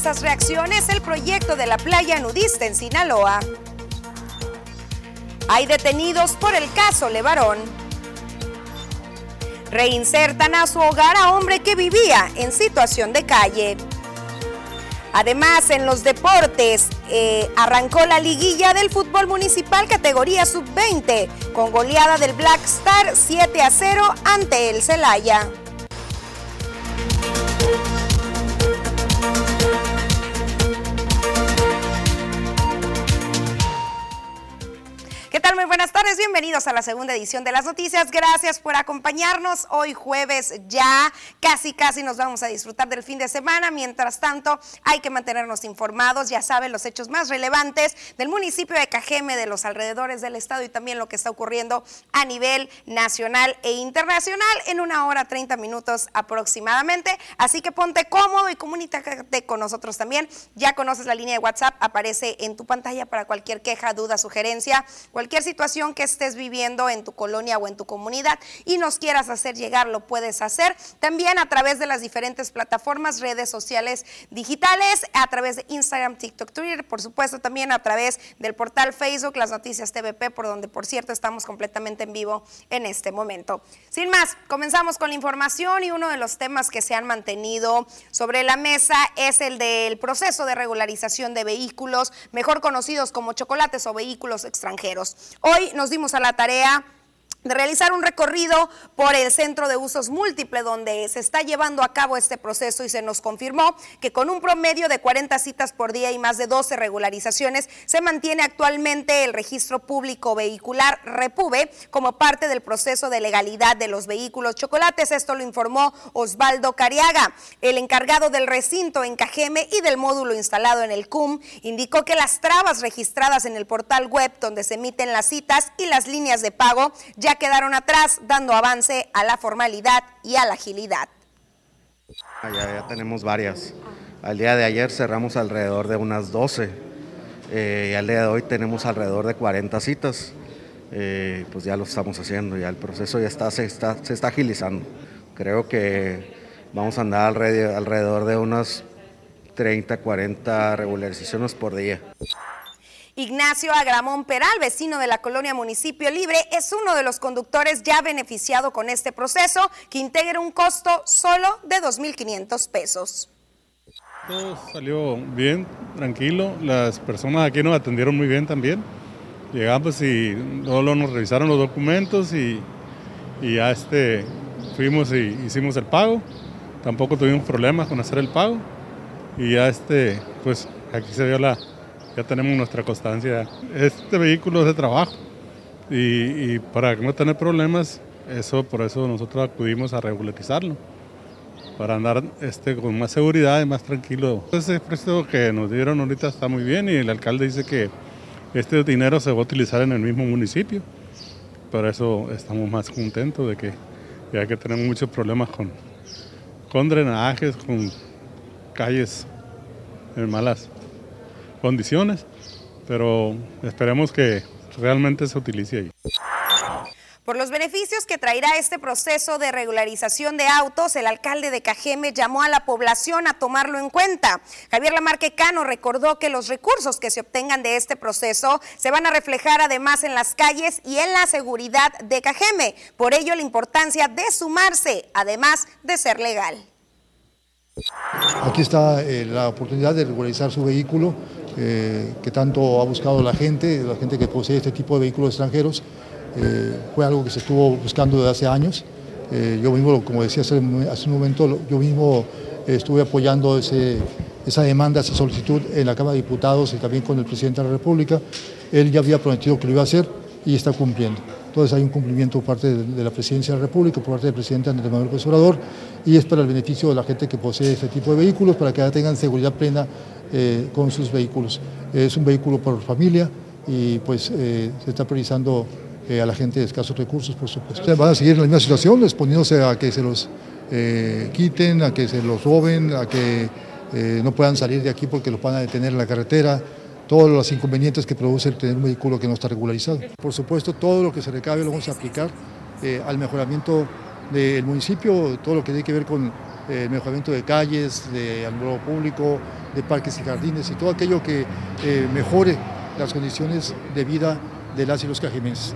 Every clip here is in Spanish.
diversas reacciones el proyecto de la playa nudista en Sinaloa. Hay detenidos por el caso Levarón. Reinsertan a su hogar a hombre que vivía en situación de calle. Además, en los deportes, eh, arrancó la liguilla del fútbol municipal categoría sub-20 con goleada del Black Star 7 a 0 ante el Celaya. Bienvenidos a la segunda edición de las noticias. Gracias por acompañarnos hoy jueves ya. Casi, casi nos vamos a disfrutar del fin de semana. Mientras tanto, hay que mantenernos informados. Ya saben los hechos más relevantes del municipio de Cajeme, de los alrededores del estado y también lo que está ocurriendo a nivel nacional e internacional en una hora 30 minutos aproximadamente. Así que ponte cómodo y comunícate con nosotros también. Ya conoces la línea de WhatsApp, aparece en tu pantalla para cualquier queja, duda, sugerencia Cualquier situación que estés viviendo en tu colonia o en tu comunidad y nos quieras hacer llegar, lo puedes hacer también a través de las diferentes plataformas, redes sociales digitales, a través de Instagram, TikTok, Twitter, por supuesto también a través del portal Facebook, las noticias TVP, por donde por cierto estamos completamente en vivo en este momento. Sin más, comenzamos con la información y uno de los temas que se han mantenido sobre la mesa es el del proceso de regularización de vehículos, mejor conocidos como chocolates o vehículos extranjeros. Hoy nos dimos a la tarea de realizar un recorrido por el centro de usos múltiple donde se está llevando a cabo este proceso y se nos confirmó que con un promedio de 40 citas por día y más de 12 regularizaciones se mantiene actualmente el registro público vehicular Repube como parte del proceso de legalidad de los vehículos chocolates. Esto lo informó Osvaldo Cariaga, el encargado del recinto en Cajeme y del módulo instalado en el CUM, indicó que las trabas registradas en el portal web donde se emiten las citas y las líneas de pago ya quedaron atrás, dando avance a la formalidad y a la agilidad. Ah, ya, tenemos varias. Al día de ayer cerramos alrededor de unas 12 eh, y al día de hoy tenemos alrededor de 40 citas. Eh, pues ya lo estamos haciendo, ya el proceso ya está se, está, se está agilizando. Creo que vamos a andar alrededor de unas 30, 40 regularizaciones por día. Ignacio Agramón Peral, vecino de la colonia Municipio Libre, es uno de los conductores ya beneficiado con este proceso que integra un costo solo de 2.500 pesos. Todo salió bien, tranquilo. Las personas aquí nos atendieron muy bien también. Llegamos y luego nos revisaron los documentos y, ya este, fuimos y hicimos el pago. Tampoco tuvimos problemas con hacer el pago. Y ya este, pues aquí se dio la, ya tenemos nuestra constancia. Este vehículo es de trabajo y, para no tener problemas, eso por eso nosotros acudimos a regularizarlo, para andar este, con más seguridad y más tranquilo. Ese precio que nos dieron ahorita está muy bien y el alcalde dice que este dinero se va a utilizar en el mismo municipio. Por eso estamos más contentos de que ya que tenemos muchos problemas con, con drenajes, con calles en malas condiciones, pero esperemos que realmente se utilice ahí. Por los beneficios que traerá este proceso de regularización de autos, el alcalde de Cajeme llamó a la población a tomarlo en cuenta. Javier Lamarque Cano recordó que los recursos que se obtengan de este proceso se van a reflejar además en las calles y en la seguridad de Cajeme. Por ello, la importancia de sumarse, además de ser legal. Aquí está eh, la oportunidad de regularizar su vehículo eh, que tanto ha buscado la gente, la gente que posee este tipo de vehículos extranjeros. Eh, fue algo que se estuvo buscando desde hace años. yo mismo, como decía hace, un momento, yo mismo estuve apoyando esa demanda, esa solicitud en la Cámara de Diputados y también con el presidente de la República. Él ya había prometido que lo iba a hacer y está cumpliendo. Entonces hay un cumplimiento por parte de, la Presidencia de la República, por parte del presidente Andrés Manuel López Obrador, y es para el beneficio de la gente que posee este tipo de vehículos, para que tengan seguridad plena eh, con sus vehículos. Es un vehículo por familia y pues eh, se está priorizando eh, a la gente de escasos recursos, por supuesto. Van a seguir en la misma situación, exponiéndose a que se los quiten, a que se los roben, a que no puedan salir de aquí porque los van a detener en la carretera todos los inconvenientes que produce tener un vehículo que no está regularizado. Por supuesto, todo lo que se recabe lo vamos a aplicar al mejoramiento del municipio, todo lo que tiene que ver con el mejoramiento de calles, de alumbrado público, de parques y jardines y todo aquello que mejore las condiciones de vida de las y los cajimenses.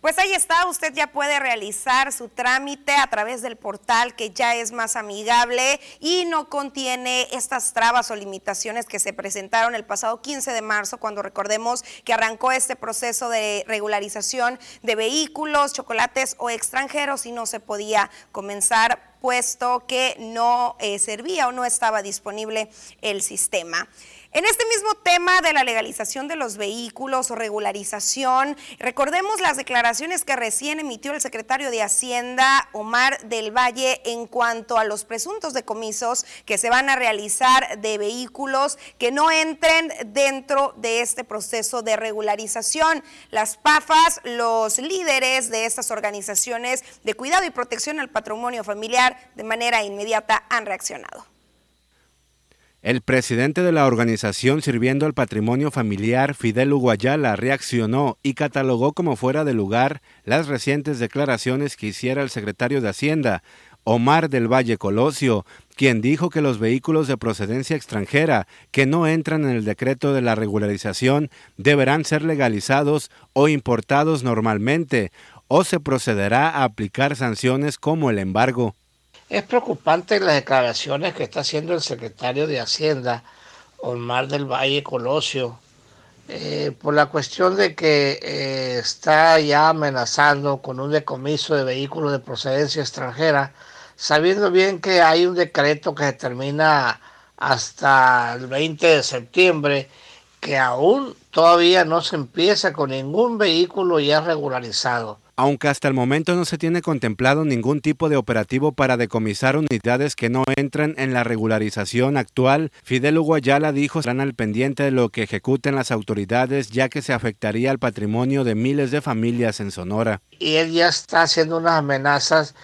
Pues ahí está, usted ya puede realizar su trámite a través del portal que ya es más amigable y no contiene estas trabas o limitaciones que se presentaron el pasado 15 de marzo cuando recordemos que arrancó este proceso de regularización de vehículos, chocolates o extranjeros y no se podía comenzar puesto que no eh, servía o no estaba disponible el sistema. En este mismo tema de la legalización de los vehículos o regularización, recordemos las declaraciones que recién emitió el secretario de Hacienda, Omar del Valle, en cuanto a los presuntos decomisos que se van a realizar de vehículos que no entren dentro de este proceso de regularización. Las PAFAS, los líderes de estas organizaciones de cuidado y protección al patrimonio familiar, de manera inmediata han reaccionado. El presidente de la organización Sirviendo al Patrimonio Familiar, Fidel Uguayala, reaccionó y catalogó como fuera de lugar las recientes declaraciones que hiciera el secretario de Hacienda, Omar del Valle Colosio, quien dijo que los vehículos de procedencia extranjera que no entran en el decreto de la regularización deberán ser legalizados o importados normalmente, o se procederá a aplicar sanciones como el embargo. Es preocupante las declaraciones que está haciendo el secretario de Hacienda, Omar del Valle Colosio, eh, por la cuestión de que eh, está ya amenazando con un decomiso de vehículos de procedencia extranjera, sabiendo bien que hay un decreto que se termina hasta el 20 de septiembre, que aún todavía no se empieza con ningún vehículo ya regularizado. Aunque hasta el momento no se tiene contemplado ningún tipo de operativo para decomisar unidades que no entren en la regularización actual, Fidel Uguayala dijo estarán al pendiente de lo que ejecuten las autoridades ya que se afectaría al patrimonio de miles de familias en Sonora. Y él ya está haciendo unas amenazas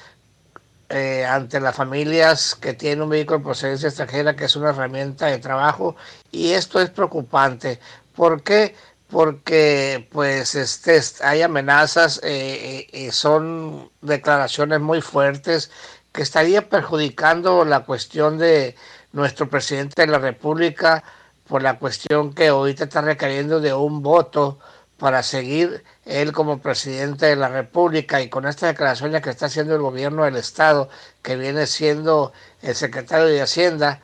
eh, ante las familias que tienen un vehículo de procedencia extranjera, que es una herramienta de trabajo, y esto es preocupante. ¿Por qué? Porque pues este, hay amenazas, eh, eh, son declaraciones muy fuertes que estaría perjudicando la cuestión de nuestro presidente de la República por la cuestión que ahorita está requiriendo de un voto para seguir él como presidente de la República y con estas declaraciones que está haciendo el gobierno del Estado, que viene siendo el secretario de Hacienda,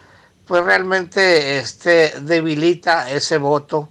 pues realmente este, debilita ese voto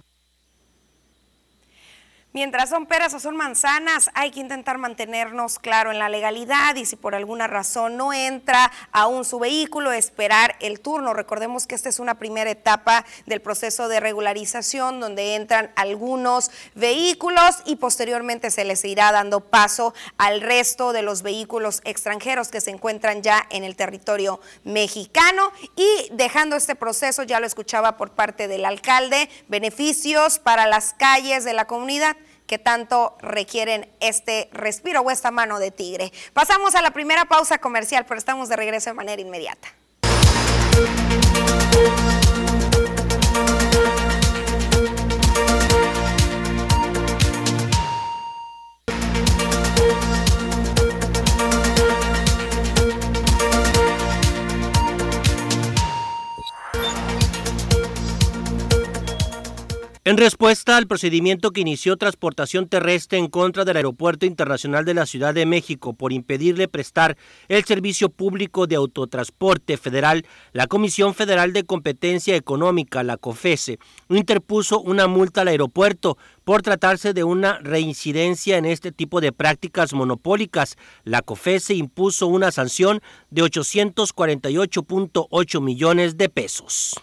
Mientras son peras o son manzanas, hay que intentar mantenernos claro en la legalidad y si por alguna razón no entra aún su vehículo, esperar el turno. Recordemos que esta es una primera etapa del proceso de regularización donde entran algunos vehículos y posteriormente se les irá dando paso al resto de los vehículos extranjeros que se encuentran ya en el territorio mexicano y dejando este proceso, ya lo escuchaba por parte del alcalde, beneficios para las calles de la comunidad que tanto requieren este respiro o esta mano de tigre. Pasamos a la primera pausa comercial, pero estamos de regreso de manera inmediata. En respuesta al procedimiento que inició transportación terrestre en contra del Aeropuerto Internacional de la Ciudad de México por impedirle prestar el servicio público de autotransporte federal, la Comisión Federal de Competencia Económica, la COFESE, interpuso una multa al aeropuerto por tratarse de una reincidencia en este tipo de prácticas monopólicas. La COFESE impuso una sanción de 848.8 millones de pesos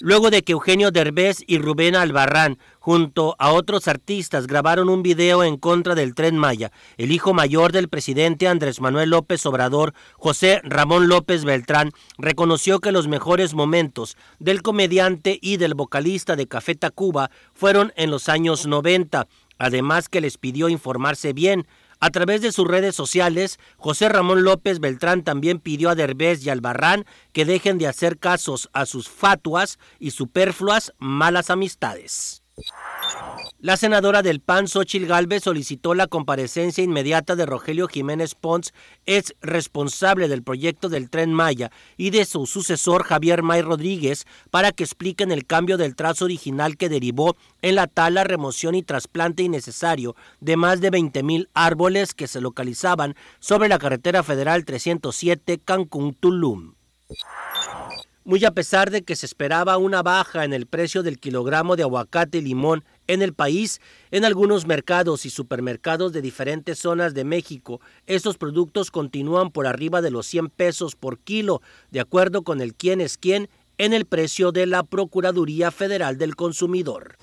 luego de que Eugenio Derbez y Rubén Albarrán, junto a otros artistas, grabaron un video en contra del tren Maya. El hijo mayor del presidente Andrés Manuel López Obrador, José Ramón López Beltrán, reconoció que los mejores momentos del comediante y del vocalista de Café Tacuba fueron en los años 90, además que les pidió informarse bien a través de sus redes sociales, José Ramón López Beltrán también pidió a Derbez y Albarrán que dejen de hacer casos a sus fatuas y superfluas malas amistades. La senadora del PAN, Xochil Gálvez, solicitó la comparecencia inmediata de Rogelio Jiménez Pons, ex responsable del proyecto del Tren Maya, y de su sucesor Javier May Rodríguez, para que expliquen el cambio del trazo original que derivó en la tala, remoción y trasplante innecesario de más de 20 mil árboles que se localizaban sobre la carretera federal 307 Cancún-Tulum. Muy a pesar de que se esperaba una baja en el precio del kilogramo de aguacate y limón en el país, en algunos mercados y supermercados de diferentes zonas de México, estos productos continúan por arriba de los 100 pesos por kilo, de acuerdo con el quién es quién en el precio de la Procuraduría Federal del Consumidor.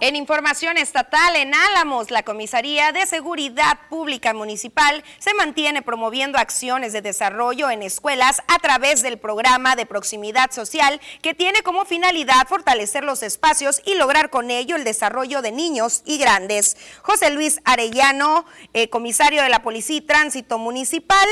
En información estatal, en Álamos, la Comisaría de Seguridad Pública Municipal se mantiene promoviendo acciones de desarrollo en escuelas a través del programa de proximidad social que tiene como finalidad fortalecer los espacios y lograr con ello el desarrollo de niños y grandes. José Luis Arellano, eh, comisario de la Policía y Tránsito Municipal,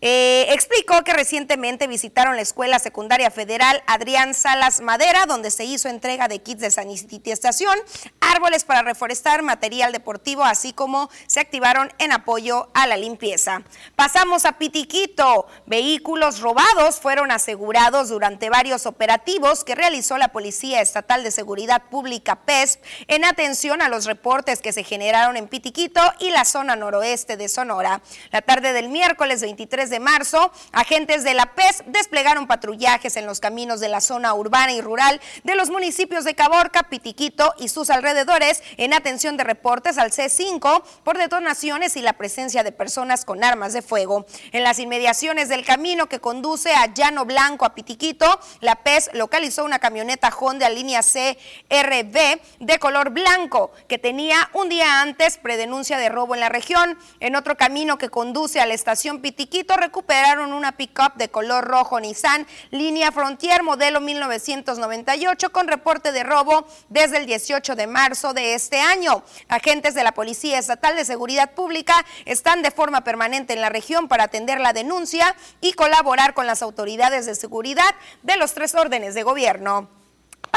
eh, explicó que recientemente visitaron la Escuela Secundaria Federal Adrián Salas Madera, donde se hizo entrega de kits de sanitización árboles para reforestar, material deportivo, así como se activaron en apoyo a la limpieza. Pasamos a Pitiquito. Vehículos robados fueron asegurados durante varios operativos que realizó la Policía Estatal de Seguridad Pública PESP en atención a los reportes que se generaron en Pitiquito y la zona noroeste de Sonora. La tarde del miércoles 23 de marzo, agentes de la PESP desplegaron patrullajes en los caminos de la zona urbana y rural de los municipios de Caborca, Pitiquito y sus alrededores en atención de reportes al C5 por detonaciones y la presencia de personas con armas de fuego. En las inmediaciones del camino que conduce a Llano Blanco a Pitiquito, la PES localizó una camioneta Honda línea CRB de color blanco que tenía un día antes predenuncia de robo en la región. En otro camino que conduce a la estación Pitiquito recuperaron una pickup de color rojo Nissan línea Frontier modelo 1998 con reporte de robo desde el 18 de marzo de este año. Agentes de la Policía Estatal de Seguridad Pública están de forma permanente en la región para atender la denuncia y colaborar con las autoridades de seguridad de los tres órdenes de gobierno.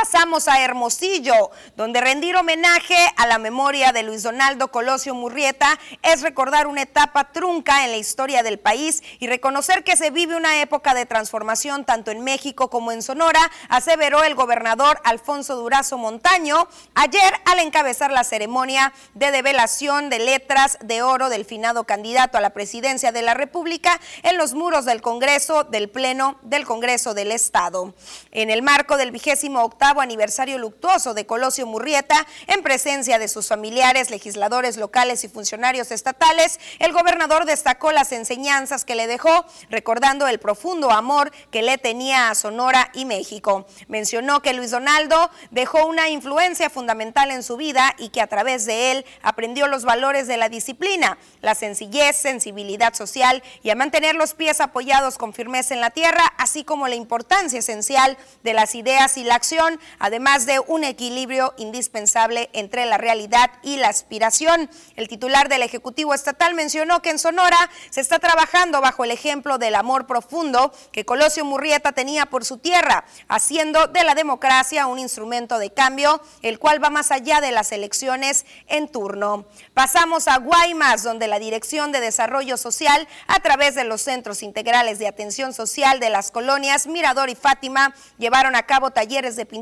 Pasamos a Hermosillo, donde rendir homenaje a la memoria de Luis Donaldo Colosio Murrieta es recordar una etapa trunca en la historia del país y reconocer que se vive una época de transformación tanto en México como en Sonora, aseveró el gobernador Alfonso Durazo Montaño ayer al encabezar la ceremonia de develación de letras de oro del finado candidato a la presidencia de la República en los muros del Congreso del Pleno del Congreso del Estado. En el marco del vigésimo octavo aniversario luctuoso de Colosio Murrieta, en presencia de sus familiares, legisladores locales y funcionarios estatales, el gobernador destacó las enseñanzas que le dejó, recordando el profundo amor que le tenía a Sonora y México. Mencionó que Luis Donaldo dejó una influencia fundamental en su vida y que a través de él aprendió los valores de la disciplina, la sencillez, sensibilidad social y a mantener los pies apoyados con firmeza en la tierra, así como la importancia esencial de las ideas y la acción además de un equilibrio indispensable entre la realidad y la aspiración. El titular del Ejecutivo Estatal mencionó que en Sonora se está trabajando bajo el ejemplo del amor profundo que Colosio Murrieta tenía por su tierra, haciendo de la democracia un instrumento de cambio, el cual va más allá de las elecciones en turno. Pasamos a Guaymas, donde la Dirección de Desarrollo Social, a través de los Centros Integrales de Atención Social de las colonias Mirador y Fátima, llevaron a cabo talleres de pintura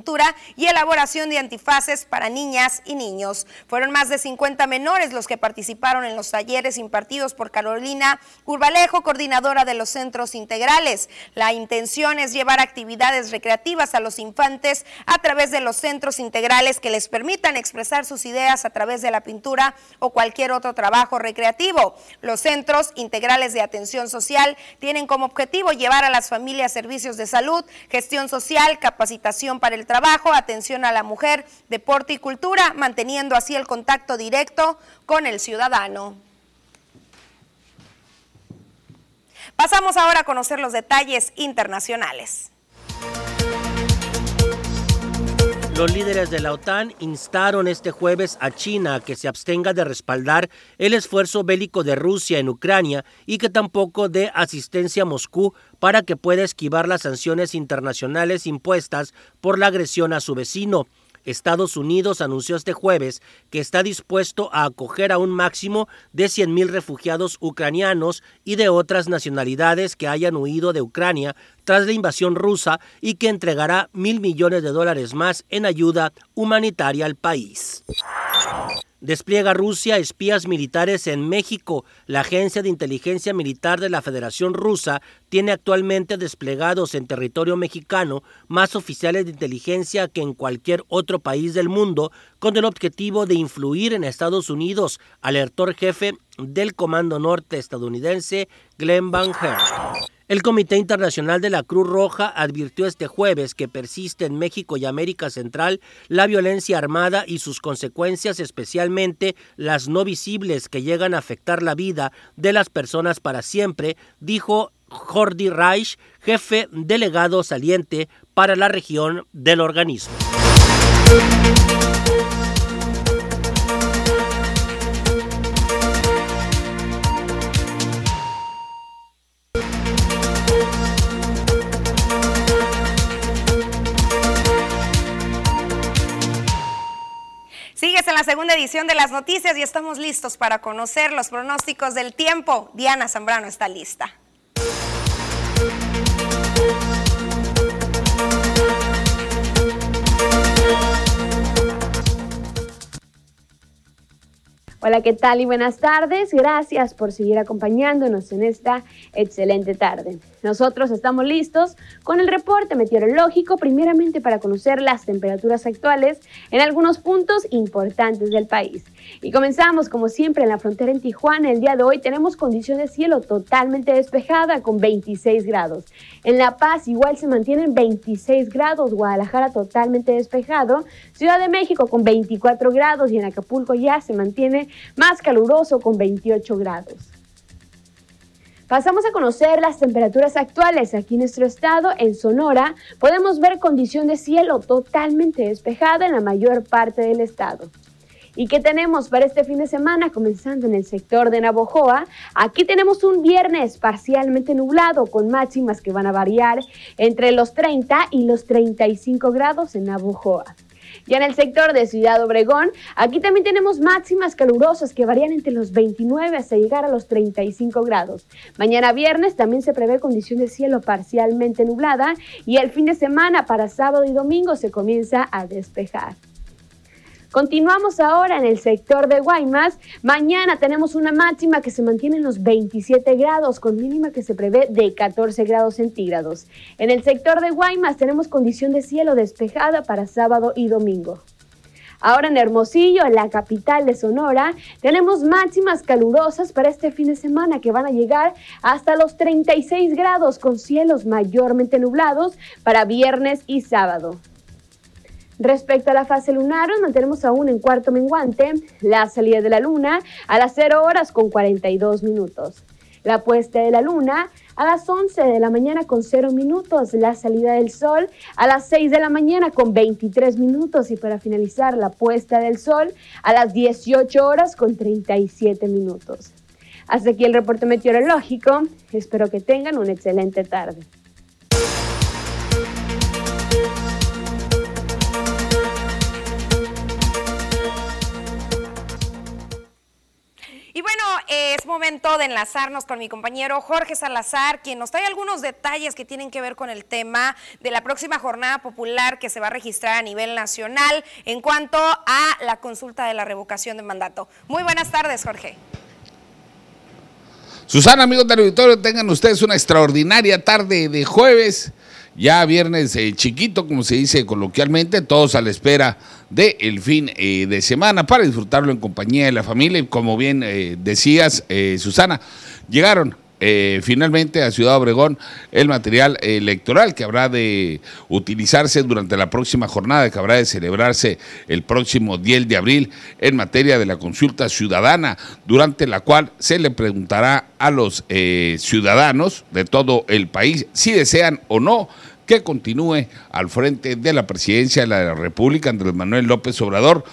y elaboración de antifaces para niñas y niños. Fueron más de 50 menores los que participaron en los talleres impartidos por Carolina Urbalejo, coordinadora de los centros integrales. La intención es llevar actividades recreativas a los infantes a través de los centros integrales que les permitan expresar sus ideas a través de la pintura o cualquier otro trabajo recreativo. Los centros integrales de atención social tienen como objetivo llevar a las familias servicios de salud, gestión social, capacitación para el trabajo, atención a la mujer, deporte y cultura, manteniendo así el contacto directo con el ciudadano. Pasamos ahora a conocer los detalles internacionales. Los líderes de la OTAN instaron este jueves a China a que se abstenga de respaldar el esfuerzo bélico de Rusia en Ucrania y que tampoco dé asistencia a Moscú para que pueda esquivar las sanciones internacionales impuestas por la agresión a su vecino. Estados Unidos anunció este jueves que está dispuesto a acoger a un máximo de 100.000 refugiados ucranianos y de otras nacionalidades que hayan huido de Ucrania tras la invasión rusa y que entregará mil millones de dólares más en ayuda humanitaria al país. Despliega Rusia espías militares en México. La Agencia de Inteligencia Militar de la Federación Rusa tiene actualmente desplegados en territorio mexicano más oficiales de inteligencia que en cualquier otro país del mundo, con el objetivo de influir en Estados Unidos, alertó el jefe del Comando Norte estadounidense Glenn Van Herk. El Comité Internacional de la Cruz Roja advirtió este jueves que persiste en México y América Central la violencia armada y sus consecuencias, especialmente las no visibles que llegan a afectar la vida de las personas para siempre, dijo Jordi Reich, jefe delegado saliente para la región del organismo. La segunda edición de las noticias y estamos listos para conocer los pronósticos del tiempo. Diana Zambrano está lista. Hola, ¿qué tal y buenas tardes? Gracias por seguir acompañándonos en esta excelente tarde. Nosotros estamos listos con el reporte meteorológico, primeramente para conocer las temperaturas actuales en algunos puntos importantes del país. Y comenzamos, como siempre, en la frontera en Tijuana. El día de hoy tenemos condiciones de cielo totalmente despejada con 26 grados. En La Paz igual se mantienen 26 grados, Guadalajara totalmente despejado, Ciudad de México con 24 grados y en Acapulco ya se mantiene más caluroso con 28 grados. Pasamos a conocer las temperaturas actuales aquí en nuestro estado. En Sonora podemos ver condición de cielo totalmente despejada en la mayor parte del estado. ¿Y qué tenemos para este fin de semana? Comenzando en el sector de Navojoa. Aquí tenemos un viernes parcialmente nublado con máximas que van a variar entre los 30 y los 35 grados en Navojoa. Ya en el sector de Ciudad Obregón, aquí también tenemos máximas calurosas que varían entre los 29 hasta llegar a los 35 grados. Mañana viernes también se prevé condición de cielo parcialmente nublada y el fin de semana para sábado y domingo se comienza a despejar. Continuamos ahora en el sector de Guaymas. Mañana tenemos una máxima que se mantiene en los 27 grados, con mínima que se prevé de 14 grados centígrados. En el sector de Guaymas tenemos condición de cielo despejada para sábado y domingo. Ahora en Hermosillo, la capital de Sonora, tenemos máximas calurosas para este fin de semana que van a llegar hasta los 36 grados con cielos mayormente nublados para viernes y sábado. Respecto a la fase lunar, nos mantenemos aún en cuarto menguante, la salida de la luna a las 0 horas con 42 minutos. La puesta de la luna a las 11 de la mañana con 0 minutos, la salida del sol a las 6 de la mañana con 23 minutos y para finalizar la puesta del sol a las 18 horas con 37 minutos. Hasta aquí el reporte meteorológico, espero que tengan una excelente tarde. Es momento de enlazarnos con mi compañero Jorge Salazar, quien nos trae algunos detalles que tienen que ver con el tema de la próxima jornada popular que se va a registrar a nivel nacional en cuanto a la consulta de la revocación de mandato. Muy buenas tardes, Jorge. Susana, amigos del auditorio, tengan ustedes una extraordinaria tarde de jueves, ya viernes eh, chiquito, como se dice coloquialmente, todos a la espera del fin eh, de semana para disfrutarlo en compañía de la familia. Y como bien eh, decías, eh, Susana, llegaron finalmente a Ciudad Obregón el material electoral que habrá de utilizarse durante la próxima jornada que habrá de celebrarse el próximo 10 de abril en materia de la consulta ciudadana, durante la cual se le preguntará a los ciudadanos de todo el país si desean o no que continúe al frente de la presidencia de la República, Andrés Manuel López Obrador.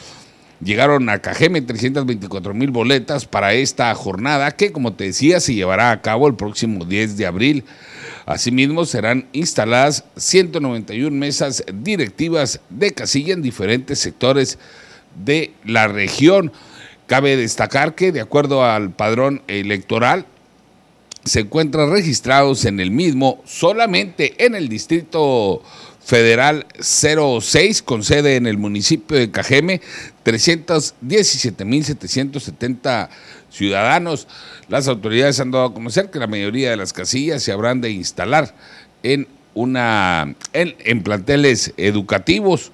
Llegaron a Cajeme 324 mil boletas para esta jornada que, como te decía, se llevará a cabo el próximo 10 de abril. Asimismo, serán instaladas 191 mesas directivas de casilla en diferentes sectores de la región. Cabe destacar que, de acuerdo al padrón electoral, se encuentran registrados en el mismo solamente en el distrito federal 06 con sede en el municipio de Cajeme, 317.770 ciudadanos. Las autoridades han dado a conocer que la mayoría de las casillas se habrán de instalar en una en, planteles educativos.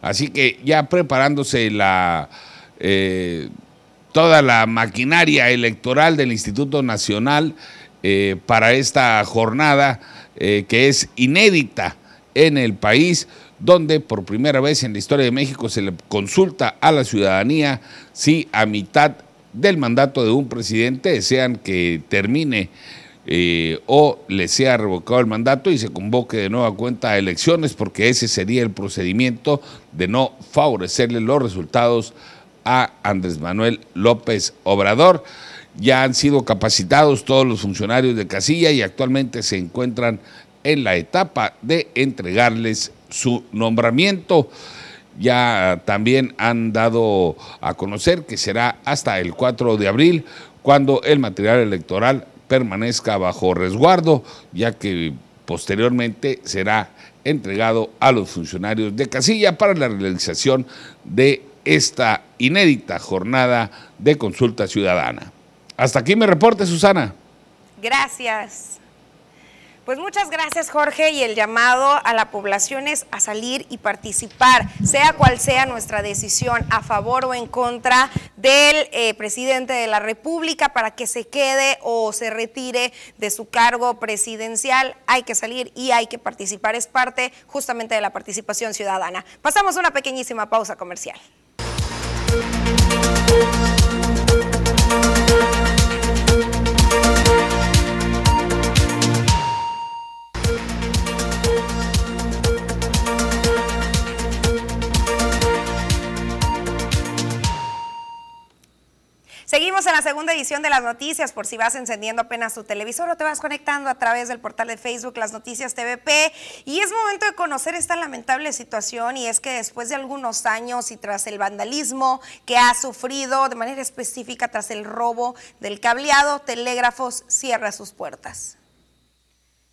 Así que ya preparándose la eh, toda la maquinaria electoral del Instituto Nacional eh, para esta jornada eh, que es inédita en el país, donde por primera vez en la historia de México se le consulta a la ciudadanía si a mitad del mandato de un presidente desean que termine eh, o le sea revocado el mandato y se convoque de nueva cuenta a elecciones, porque ese sería el procedimiento de no favorecerle los resultados a Andrés Manuel López Obrador. Ya han sido capacitados todos los funcionarios de casilla y actualmente se encuentran en la etapa de entregarles su nombramiento. Ya también han dado a conocer que será hasta el 4 de abril cuando el material electoral permanezca bajo resguardo, ya que posteriormente será entregado a los funcionarios de casilla para la realización de esta inédita jornada de consulta ciudadana. Hasta aquí me reporte, Susana. Gracias. Pues muchas gracias Jorge y el llamado a la población es a salir y participar, sea cual sea nuestra decisión, a favor o en contra del eh, presidente de la República para que se quede o se retire de su cargo presidencial. Hay que salir y hay que participar, es parte justamente de la participación ciudadana. Pasamos una pequeñísima pausa comercial. Seguimos en la segunda edición de las noticias, por si vas encendiendo apenas tu televisor o te vas conectando a través del portal de Facebook Las Noticias TVP. Y es momento de conocer esta lamentable situación y es que después de algunos años y tras el vandalismo que ha sufrido de manera específica tras el robo del cableado, Telégrafos cierra sus puertas.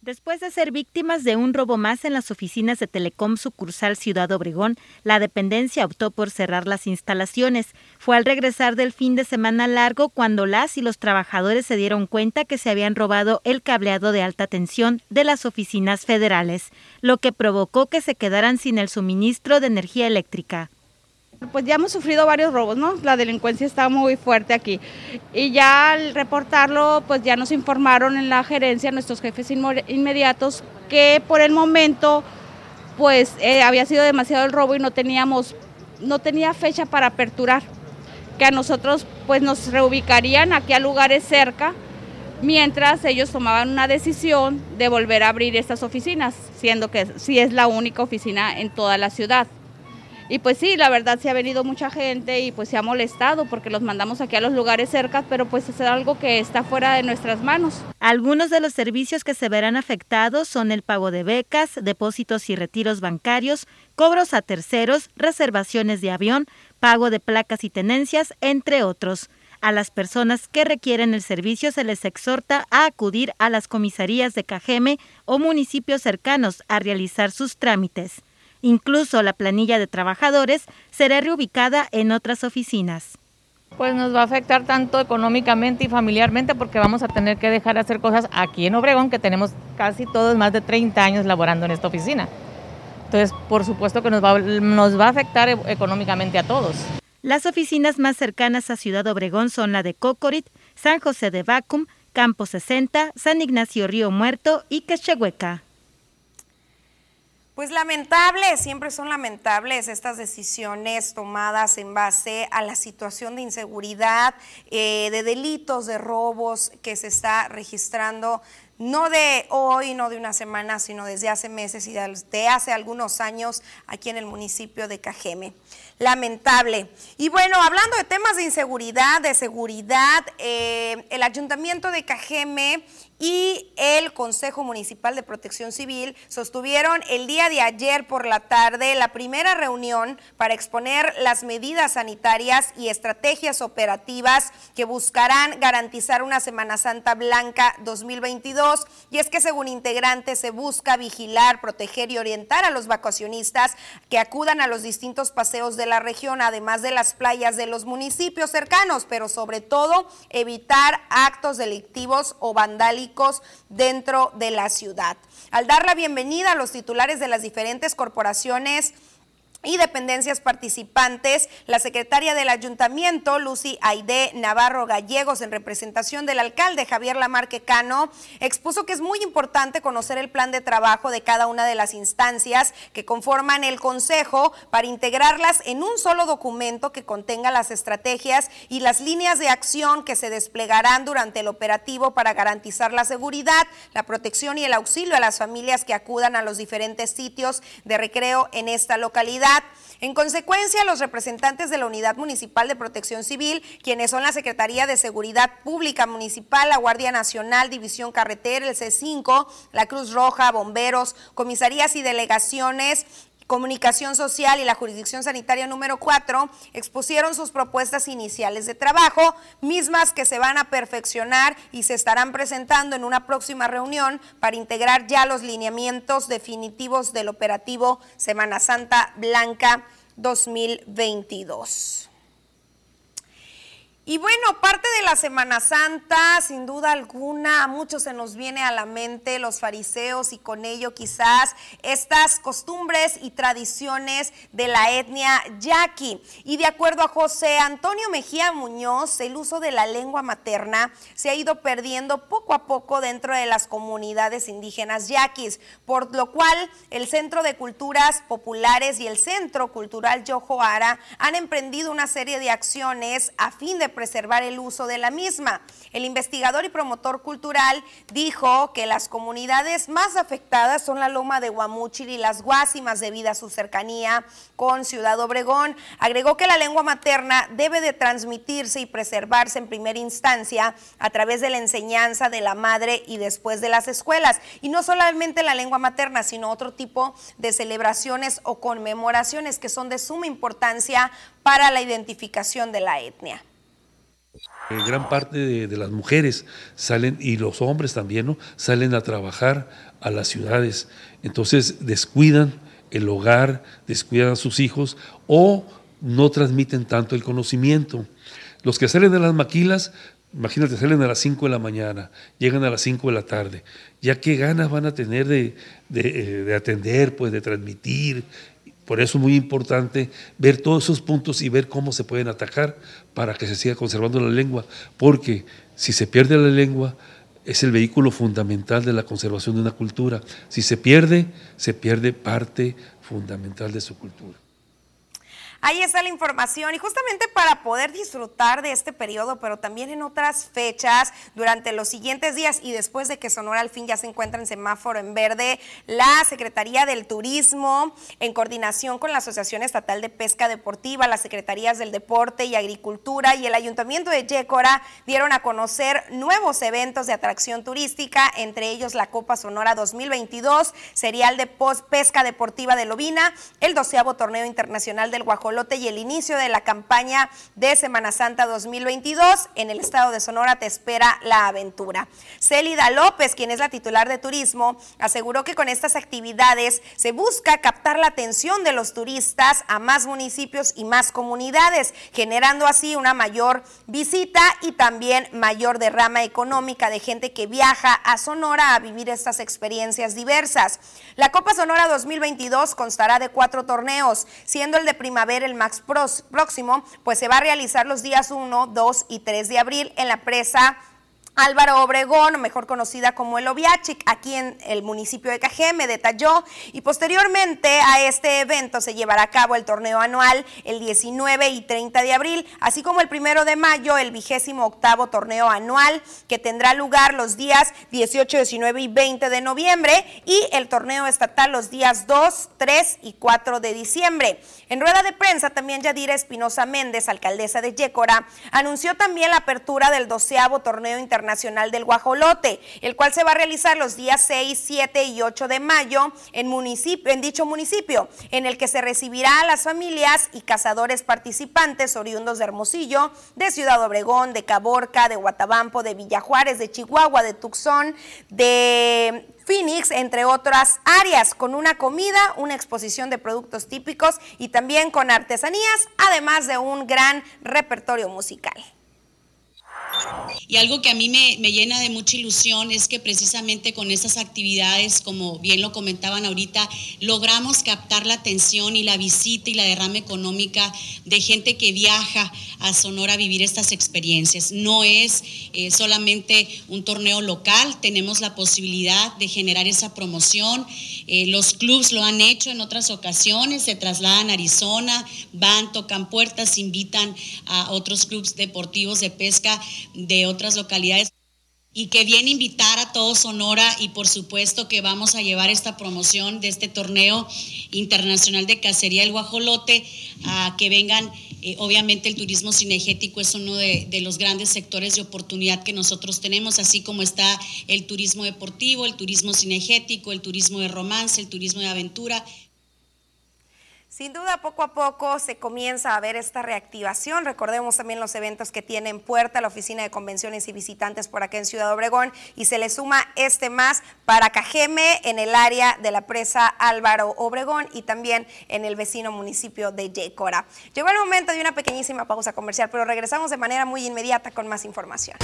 Después de ser víctimas de un robo más en las oficinas de Telecom sucursal Ciudad Obregón, la dependencia optó por cerrar las instalaciones. Fue al regresar del fin de semana largo cuando las y los trabajadores se dieron cuenta que se habían robado el cableado de alta tensión de las oficinas federales, lo que provocó que se quedaran sin el suministro de energía eléctrica. Pues ya hemos sufrido varios robos, ¿no? La delincuencia está muy fuerte aquí. Y ya al reportarlo, pues ya nos informaron en la gerencia, nuestros jefes inmediatos, que por el momento, pues eh, había sido demasiado el robo y no teníamos, no tenía fecha para aperturar. Que a nosotros, pues nos reubicarían aquí a lugares cerca, mientras ellos tomaban una decisión de volver a abrir estas oficinas, siendo que sí es la única oficina en toda la ciudad. Y pues sí, la verdad se ha venido mucha gente y pues se ha molestado porque los mandamos aquí a los lugares cerca, pero pues es algo que está fuera de nuestras manos. Algunos de los servicios que se verán afectados son el pago de becas, depósitos y retiros bancarios, cobros a terceros, reservaciones de avión, pago de placas y tenencias, entre otros. A las personas que requieren el servicio se les exhorta a acudir a las comisarías de Cajeme o municipios cercanos a realizar sus trámites. Incluso la planilla de trabajadores será reubicada en otras oficinas. Pues nos va a afectar tanto económicamente y familiarmente porque vamos a tener que dejar de hacer cosas aquí en Obregón, que tenemos casi todos más de 30 años laborando en esta oficina. Entonces, por supuesto que nos va, nos va a afectar e, económicamente a todos. Las oficinas más cercanas a Ciudad Obregón son la de Cocorit, San José de Bacum, Campo 60, San Ignacio Río Muerto y Quechehueca. Pues lamentable, siempre son lamentables estas decisiones tomadas en base a la situación de inseguridad, eh, de delitos, de robos que se está registrando no de hoy, no de una semana, sino desde hace meses y desde hace algunos años aquí en el municipio de Cajeme. Lamentable. Y bueno, hablando de temas de inseguridad, de seguridad, eh, el ayuntamiento de Cajeme y el Consejo Municipal de Protección Civil sostuvieron el día de ayer por la tarde la primera reunión para exponer las medidas sanitarias y estrategias operativas que buscarán garantizar una Semana Santa Blanca 2022. Y es que según integrantes se busca vigilar, proteger y orientar a los vacacionistas que acudan a los distintos paseos de la región, además de las playas de los municipios cercanos, pero sobre todo evitar actos delictivos o vandálicos dentro de la ciudad. Al dar la bienvenida a los titulares de las diferentes corporaciones, y dependencias participantes, la secretaria del ayuntamiento, Lucy Aide Navarro Gallegos, en representación del alcalde Javier Lamarque Cano, expuso que es muy importante conocer el plan de trabajo de cada una de las instancias que conforman el consejo para integrarlas en un solo documento que contenga las estrategias y las líneas de acción que se desplegarán durante el operativo para garantizar la seguridad, la protección y el auxilio a las familias que acudan a los diferentes sitios de recreo en esta localidad. En consecuencia, los representantes de la Unidad Municipal de Protección Civil, quienes son la Secretaría de Seguridad Pública Municipal, la Guardia Nacional, División Carretera, el C5, la Cruz Roja, bomberos, comisarías y delegaciones, Comunicación Social y la Jurisdicción Sanitaria número 4 expusieron sus propuestas iniciales de trabajo, mismas que se van a perfeccionar y se estarán presentando en una próxima reunión para integrar ya los lineamientos definitivos del operativo Semana Santa Blanca 2022. Y bueno, parte de la Semana Santa, sin duda alguna, a muchos se nos viene a la mente los fariseos y con ello quizás estas costumbres y tradiciones de la etnia yaqui. Y de acuerdo a José Antonio Mejía Muñoz, el uso de la lengua materna se ha ido perdiendo poco a poco dentro de las comunidades indígenas yaquis, por lo cual el Centro de Culturas Populares y el Centro Cultural Yojoara han emprendido una serie de acciones a fin de preservar el uso de la misma. El investigador y promotor cultural dijo que las comunidades más afectadas son la Loma de Guamúchil y las Guásimas debido a su cercanía con Ciudad Obregón. Agregó que la lengua materna debe de transmitirse y preservarse en primera instancia a través de la enseñanza de la madre y después de las escuelas. Y no solamente la lengua materna, sino otro tipo de celebraciones o conmemoraciones que son de suma importancia para la identificación de la etnia. Eh, gran parte de, las mujeres salen, y los hombres también, ¿no? salen a trabajar a las ciudades. Entonces descuidan el hogar, descuidan a sus hijos o no transmiten tanto el conocimiento. Los que salen de las maquilas, imagínate, salen a las 5 de la mañana, llegan a las 5 de la tarde. ¿Ya qué ganas van a tener de, de, de atender, pues, de transmitir por eso es muy importante ver todos esos puntos y ver cómo se pueden atacar para que se siga conservando la lengua, porque si se pierde la lengua, es el vehículo fundamental de la conservación de una cultura. Si se pierde, se pierde parte fundamental de su cultura. Ahí está la información y justamente para poder disfrutar de este periodo, pero también en otras fechas, durante los siguientes días y después de que Sonora al fin ya se encuentra en semáforo en verde, la Secretaría del Turismo, en coordinación con la Asociación Estatal de Pesca Deportiva, las Secretarías del Deporte y Agricultura y el Ayuntamiento de Yécora dieron a conocer nuevos eventos de atracción turística, entre ellos la Copa Sonora 2022, serial de pesca deportiva de Lobina, el doceavo torneo internacional del Guajolote y el inicio de la campaña de Semana Santa 2022. En el estado de Sonora te espera la aventura. Célida López, quien es la titular de turismo, aseguró que con estas actividades se busca captar la atención de los turistas a más municipios y más comunidades, generando así una mayor visita y también mayor derrama económica de gente que viaja a Sonora a vivir estas experiencias diversas. La Copa Sonora 2022 constará de cuatro torneos, siendo el de primavera el Max próximo, pues se va a realizar los días 1, 2 y 3 de abril en la presa Álvaro Obregón, mejor conocida como el Oviachic, aquí en el municipio de Cajeme, detalló. Y posteriormente a este evento se llevará a cabo el torneo anual el 19 y 30 de abril, así como el primero de mayo, el vigésimo octavo torneo anual, que tendrá lugar los días 18, 19 y 20 de noviembre, y el torneo estatal los días 2, 3 y 4 de diciembre. En rueda de prensa, también Yadira Espinosa Méndez, alcaldesa de Yécora, anunció también la apertura del doceavo torneo internacional Nacional del Guajolote, el cual se va a realizar los días 6, 7 y 8 de mayo en, municipio, en dicho municipio, en el que se recibirá a las familias y cazadores participantes oriundos de Hermosillo, de Ciudad Obregón, de Caborca, de Guatabampo, de Villajuárez, de Chihuahua, de Tucson, de Phoenix, entre otras áreas, con una comida, una exposición de productos típicos y también con artesanías, además de un gran repertorio musical. Y algo que a mí me, llena de mucha ilusión es que precisamente con estas actividades, como bien lo comentaban ahorita, logramos captar la atención y la visita y la derrama económica de gente que viaja a Sonora a vivir estas experiencias. No es eh, solamente un torneo local, tenemos la posibilidad de generar esa promoción. Eh, los clubs lo han hecho en otras ocasiones, se trasladan a Arizona, van, tocan puertas, invitan a otros clubs deportivos de pesca de otras localidades y que viene invitar a todo Sonora y por supuesto que vamos a llevar esta promoción de este torneo internacional de cacería del guajolote a que vengan. Eh, obviamente el turismo cinegético es uno de, de, los grandes sectores de oportunidad que nosotros tenemos, así como está el turismo deportivo, el turismo cinegético, el turismo de romance, el turismo de aventura. Sin duda, poco a poco se comienza a ver esta reactivación. Recordemos también los eventos que tiene en puerta la Oficina de Convenciones y Visitantes por acá en Ciudad Obregón y se le suma este más para Cajeme en el área de la presa Álvaro Obregón y también en el vecino municipio de Yecora. Llegó el momento de una pequeñísima pausa comercial, pero regresamos de manera muy inmediata con más información.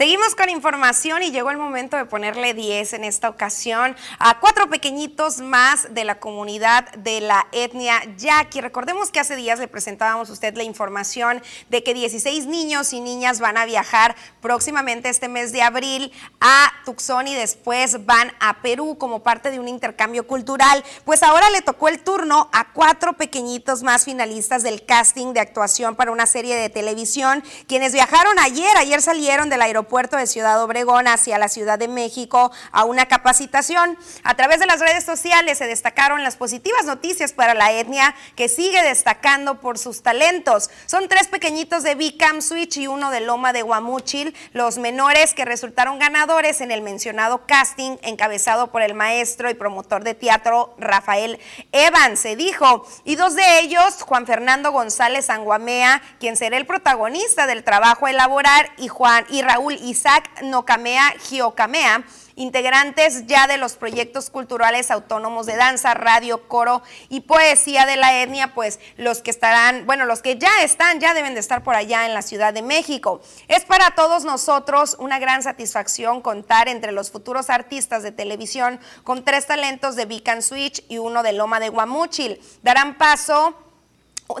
Seguimos con información y llegó el momento de ponerle 10 en esta ocasión a cuatro pequeñitos más de la comunidad de la etnia yaqui. Recordemos que hace días le presentábamos a usted la información de que 16 niños y niñas van a viajar próximamente este mes de abril a Tucson y después van a Perú como parte de un intercambio cultural. Pues ahora le tocó el turno a cuatro pequeñitos más finalistas del casting de actuación para una serie de televisión, quienes viajaron ayer, ayer salieron del aeropuerto puerto de Ciudad Obregón hacia la Ciudad de México a una capacitación. A través de las redes sociales se destacaron las positivas noticias para la etnia que sigue destacando por sus talentos. Son tres pequeñitos de Bicam Switch y uno de Loma de Guamuchil, los menores que resultaron ganadores en el mencionado casting encabezado por el maestro y promotor de teatro Rafael Evans, se dijo. Y dos de ellos, Juan Fernando González Anguamea, quien será el protagonista del trabajo a elaborar, y Juan y Raúl Isaac Nocamea Giocamea, integrantes ya de los proyectos culturales autónomos de danza, radio, coro y poesía de la etnia, pues los que estarán, bueno, los que ya están, ya deben de estar por allá en la Ciudad de México. Es para todos nosotros una gran satisfacción contar entre los futuros artistas de televisión con tres talentos de Beacon Switch y uno de Loma de Guamúchil. Darán paso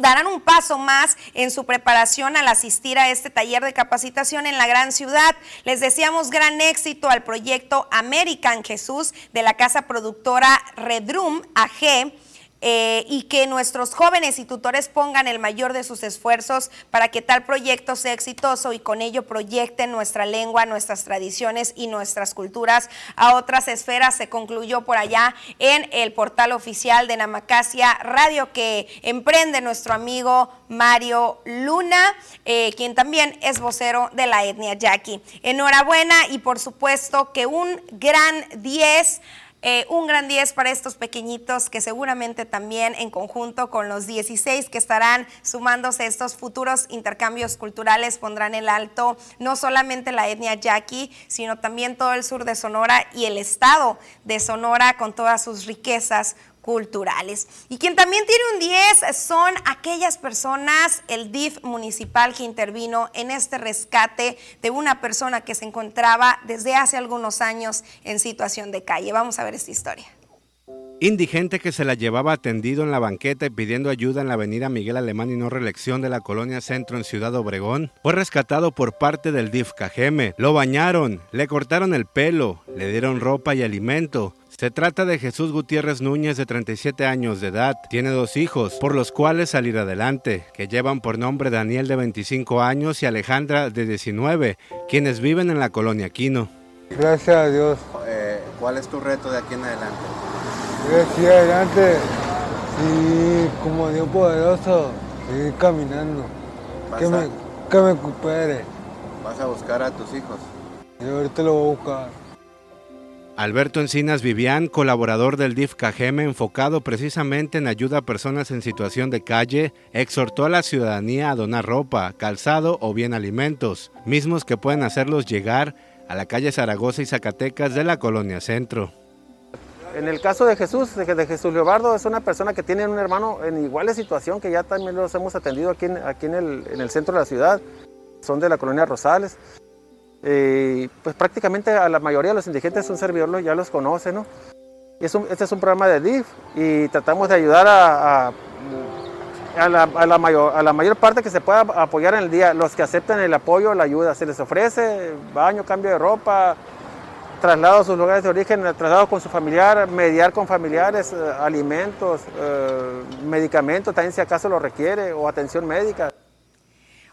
darán un paso más en su preparación al asistir a este taller de capacitación en la gran ciudad. Les deseamos gran éxito al proyecto American Jesús de la casa productora Redrum AG eh, y que nuestros jóvenes y tutores pongan el mayor de sus esfuerzos para que tal proyecto sea exitoso y con ello proyecten nuestra lengua, nuestras tradiciones y nuestras culturas a otras esferas. Se concluyó por allá en el portal oficial de Namacasia Radio que emprende nuestro amigo Mario Luna, eh, quien también es vocero de la etnia yaqui. Enhorabuena y por supuesto que un gran 10 eh, un gran 10 para estos pequeñitos que seguramente también en conjunto con los 16 que estarán sumándose estos futuros intercambios culturales pondrán el alto no solamente la etnia yaqui, sino también todo el sur de Sonora y el estado de Sonora con todas sus riquezas Y quien también tiene un 10 son aquellas personas, el DIF municipal que intervino en este rescate de una persona que se encontraba desde hace algunos años en situación de calle. Vamos a ver esta historia. Indigente que se la llevaba atendido en la banqueta y pidiendo ayuda en la avenida Miguel Alemán y no reelección de la colonia Centro en Ciudad Obregón, fue rescatado por parte del DIF Cajeme. Lo bañaron, le cortaron el pelo, le dieron ropa y alimento. Se trata de Jesús Gutiérrez Núñez de 37 años de edad. Tiene dos hijos, por los cuales salir adelante, que llevan por nombre Daniel de 25 años y Alejandra de 19, quienes viven en la colonia Quino. Gracias a Dios. Eh, ¿Cuál es tu reto de aquí en adelante? De aquí adelante, sí, como Dios poderoso, seguir caminando. Que me, que me recupere. ¿Vas a buscar a tus hijos? Y ahorita lo voy a buscar. Alberto Encinas Vivian, colaborador del DIF Cajeme, enfocado precisamente en ayuda a personas en situación de calle, exhortó a la ciudadanía a donar ropa, calzado o bien alimentos, mismos que pueden hacerlos llegar a la calle Zaragoza y Zacatecas de la colonia Centro. En el caso de Jesús, de Jesús Leobardo, es una persona que tiene un hermano en igual situación, que ya también los hemos atendido aquí, en, en el centro de la ciudad. Son de la colonia Rosales. Eh, pues prácticamente a la mayoría de los indigentes, un servidor ya los conoce, ¿no? Es un, este es un programa de DIF y tratamos de ayudar a, a la mayor parte que se pueda apoyar en el día. Los que aceptan el apoyo, la ayuda, se les ofrece baño, cambio de ropa, traslado a sus lugares de origen, traslado con su familiar, mediar con familiares, eh, alimentos, eh, medicamentos, también si acaso lo requiere, o atención médica.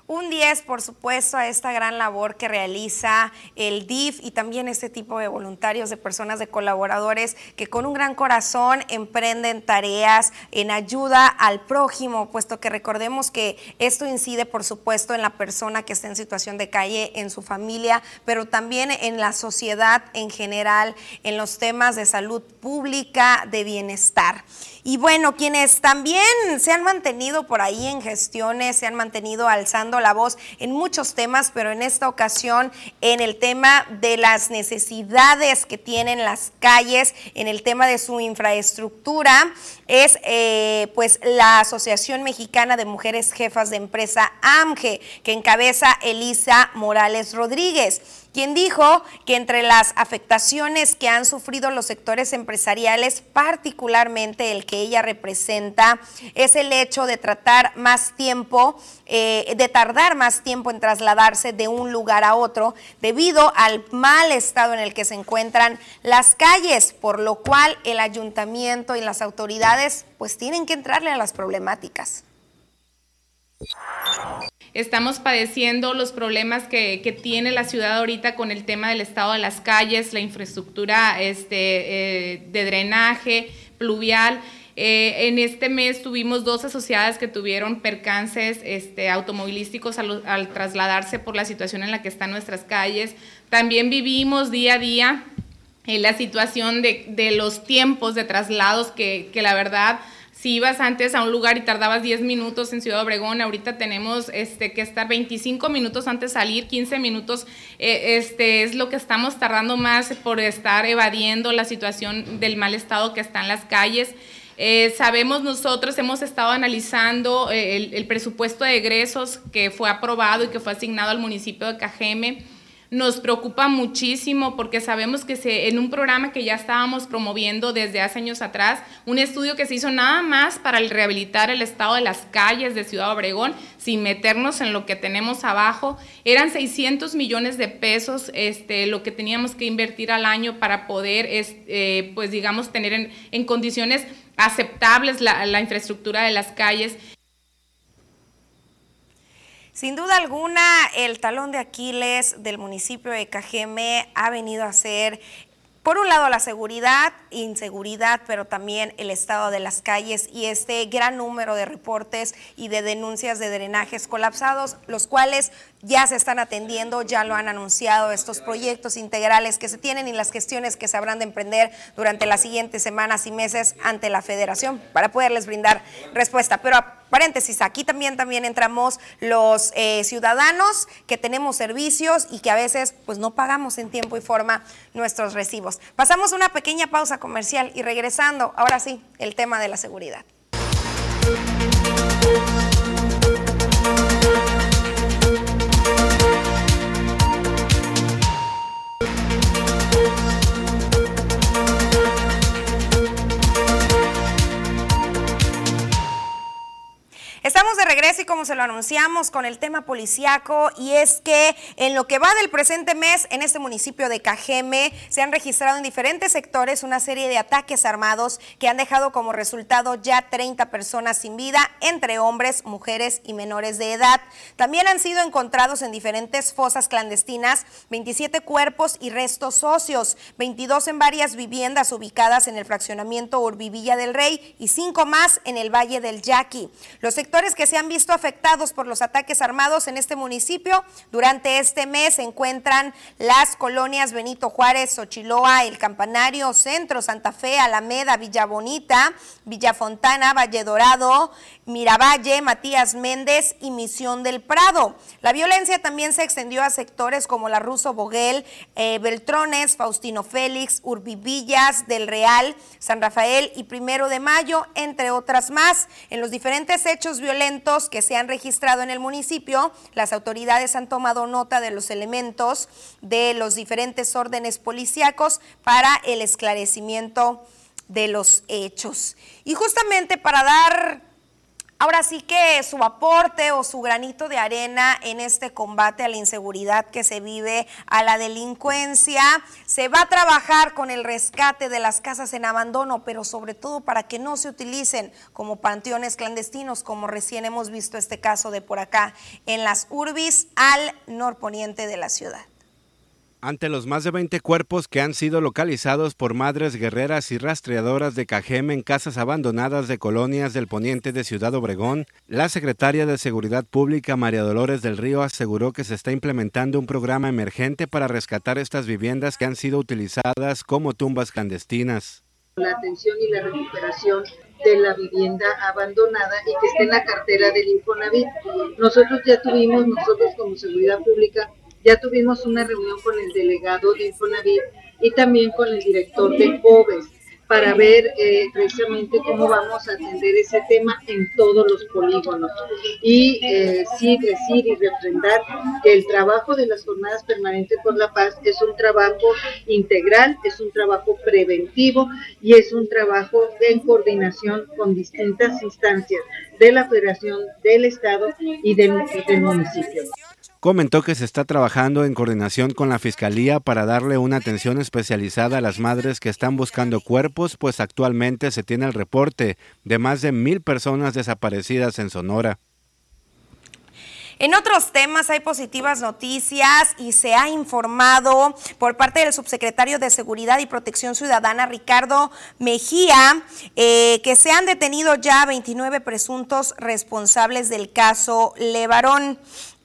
Un 10, por supuesto, a esta gran labor que realiza el DIF y también este tipo de voluntarios, de personas, de colaboradores que con un gran corazón emprenden tareas en ayuda al prójimo, puesto que recordemos que esto incide, por supuesto, en la persona que está en situación de calle, en su familia, pero también en la sociedad en general, en los temas de salud pública, de bienestar. Y bueno, quienes también se han mantenido por ahí en gestiones, se han mantenido alzando la voz en muchos temas, pero en esta ocasión en el tema de las necesidades que tienen las calles, en el tema de su infraestructura, es eh, pues la Asociación Mexicana de Mujeres Jefas de Empresa AMGE, que encabeza Elisa Morales Rodríguez quien dijo que entre las afectaciones que han sufrido los sectores empresariales, particularmente el que ella representa, es el hecho de tratar más tiempo, eh, de tardar más tiempo en trasladarse de un lugar a otro debido al mal estado en el que se encuentran las calles, por lo cual el ayuntamiento y las autoridades pues tienen que entrarle a las problemáticas estamos padeciendo los problemas que, que, tiene la ciudad ahorita con el tema del estado de las calles, la infraestructura este, eh, de drenaje pluvial. Eh, en este mes tuvimos dos asociadas que tuvieron percances este, automovilísticos al, trasladarse por la situación en la que están nuestras calles. También vivimos día a día en la situación de, de los tiempos de traslados que, que la verdad si ibas antes a un lugar y tardabas 10 minutos en Ciudad Obregón, ahorita tenemos este, que estar 25 minutos antes de salir, 15 minutos, eh, este, es lo que estamos tardando más por estar evadiendo la situación del mal estado que está en las calles. Eh, sabemos nosotros, hemos estado analizando eh, el, el, presupuesto de egresos que fue aprobado y que fue asignado al municipio de Cajeme nos preocupa muchísimo porque sabemos que en un programa que ya estábamos promoviendo desde hace años atrás, un estudio que se hizo nada más para rehabilitar el estado de las calles de Ciudad Obregón, sin meternos en lo que tenemos abajo, eran 600 millones de pesos este, lo que teníamos que invertir al año para poder, este, pues digamos, tener en, en condiciones aceptables la infraestructura de las calles. Sin duda alguna, el talón de Aquiles del municipio de Cajeme ha venido a ser por un lado la seguridad, inseguridad, pero también el estado de las calles y este gran número de reportes y de denuncias de drenajes colapsados, los cuales ya se están atendiendo, ya lo han anunciado estos proyectos integrales que se tienen y las gestiones que se habrán de emprender durante las siguientes semanas y meses ante la federación para poderles brindar respuesta. Pero paréntesis, aquí también, también entramos los eh, ciudadanos que tenemos servicios y que a veces pues no pagamos en tiempo y forma nuestros recibos. Pasamos una pequeña pausa comercial y regresando, ahora sí, el tema de la seguridad. Regreso y como se lo anunciamos con el tema policiaco y es que en lo que va del presente mes en este municipio de Cajeme se han registrado en diferentes sectores una serie de ataques armados que han dejado como resultado ya 30 personas sin vida entre hombres, mujeres y menores de edad. También han sido encontrados en diferentes fosas clandestinas 27 cuerpos y restos óseos, 22 en varias viviendas ubicadas en el fraccionamiento Urbivilla del Rey y 5 más en el Valle del Yaqui. Los sectores que se han visto afectados por los ataques armados en este municipio. Durante este mes se encuentran las colonias Benito Juárez, Xochiloa, El Campanario, Centro, Santa Fe, Alameda, Villa Bonita, Villa Fontana, Valle Dorado, Miravalle, Matías Méndez y Misión del Prado. La violencia también se extendió a sectores como la Ruso Boguel, eh, Beltrones, Faustino Félix, Urbivillas, Del Real, San Rafael y Primero de Mayo, entre otras más. En los diferentes hechos violentos que se han registrado en el municipio, las autoridades han tomado nota de los elementos de los diferentes órdenes policíacos para el esclarecimiento de los hechos. Y justamente para dar Ahora sí que su aporte o su granito de arena en este combate a la inseguridad que se vive, a la delincuencia, se va a trabajar con el rescate de las casas en abandono, pero sobre todo para que no se utilicen como panteones clandestinos, como recién hemos visto este caso de por acá, en las urbis al norponiente de la ciudad. Ante los más de 20 cuerpos que han sido localizados por madres guerreras y rastreadoras de Cajeme en casas abandonadas de colonias del poniente de Ciudad Obregón, la secretaria de Seguridad Pública María Dolores del Río aseguró que se está implementando un programa emergente para rescatar estas viviendas que han sido utilizadas como tumbas clandestinas. La atención y la recuperación de la vivienda abandonada y que esté en la cartera del Infonavit. Nosotros ya tuvimos, nosotros como Seguridad Pública, ya tuvimos una reunión con el delegado de Infonavit y también con el director de COBES para ver eh, precisamente cómo vamos a atender ese tema en todos los polígonos. Y eh, sí decir y refrendar que el trabajo de las jornadas permanentes por la paz es un trabajo integral, es un trabajo preventivo y es un trabajo en coordinación con distintas instancias de la Federación, del Estado y del municipio. Comentó que se está trabajando en coordinación con la Fiscalía para darle una atención especializada a las madres que están buscando cuerpos, pues actualmente se tiene el reporte de más de mil personas desaparecidas en Sonora. En otros temas hay positivas noticias y se ha informado por parte del subsecretario de Seguridad y Protección Ciudadana, Ricardo Mejía, eh, que se han detenido ya 29 presuntos responsables del caso Levarón.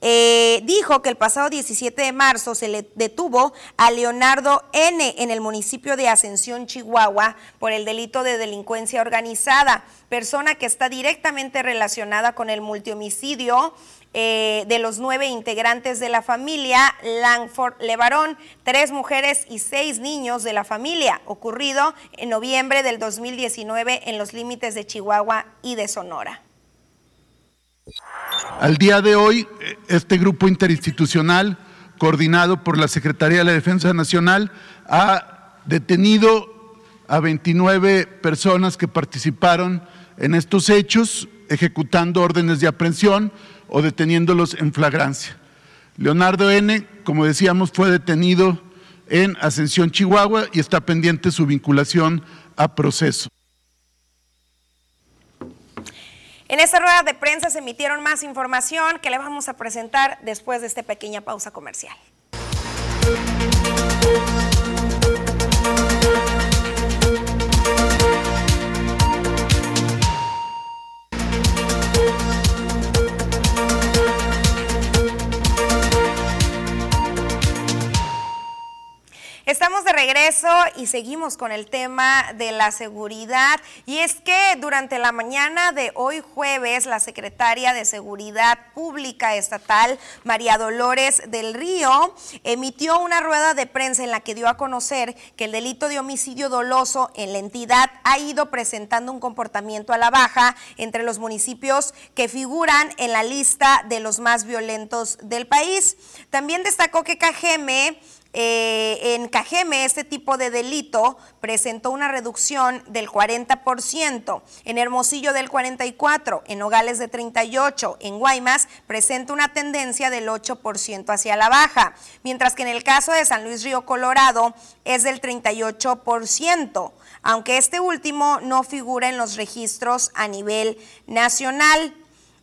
Eh, dijo que el pasado 17 de marzo se le detuvo a Leonardo N. en el municipio de Ascensión, Chihuahua, por el delito de delincuencia organizada, persona que está directamente relacionada con el multihomicidio eh, de los nueve integrantes de la familia Langford Levarón, tres mujeres y seis niños de la familia, ocurrido en noviembre del 2019 en los límites de Chihuahua y de Sonora. Al día de hoy, este grupo interinstitucional, coordinado por la Secretaría de la Defensa Nacional, ha detenido a 29 personas que participaron en estos hechos, ejecutando órdenes de aprehensión o deteniéndolos en flagrancia. Leonardo N., como decíamos, fue detenido en Ascensión, Chihuahua, y está pendiente su vinculación a proceso. En esta rueda de prensa se emitieron más información que le vamos a presentar después de esta pequeña pausa comercial. Estamos de regreso y seguimos con el tema de la seguridad. Y es que durante la mañana de hoy jueves, la secretaria de Seguridad Pública Estatal, María Dolores del Río, emitió una rueda de prensa en la que dio a conocer que el delito de homicidio doloso en la entidad ha ido presentando un comportamiento a la baja entre los municipios que figuran en la lista de los más violentos del país. También destacó que Cajeme eh, en Cajeme este tipo de delito presentó una reducción del 40%, en Hermosillo del 44%, en Nogales de 38%, en Guaymas presenta una tendencia del 8% hacia la baja, mientras que en el caso de San Luis Río Colorado es del 38%, aunque este último no figura en los registros a nivel nacional.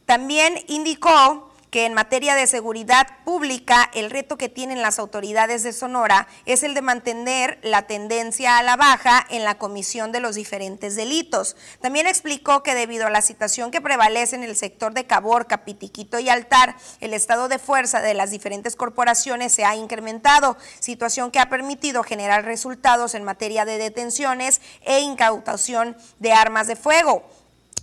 También indicó que en materia de seguridad pública el reto que tienen las autoridades de Sonora es el de mantener la tendencia a la baja en la comisión de los diferentes delitos. También explicó que debido a la situación que prevalece en el sector de Caborca, Pitiquito y Altar, el estado de fuerza de las diferentes corporaciones se ha incrementado, situación que ha permitido generar resultados en materia de detenciones e incautación de armas de fuego.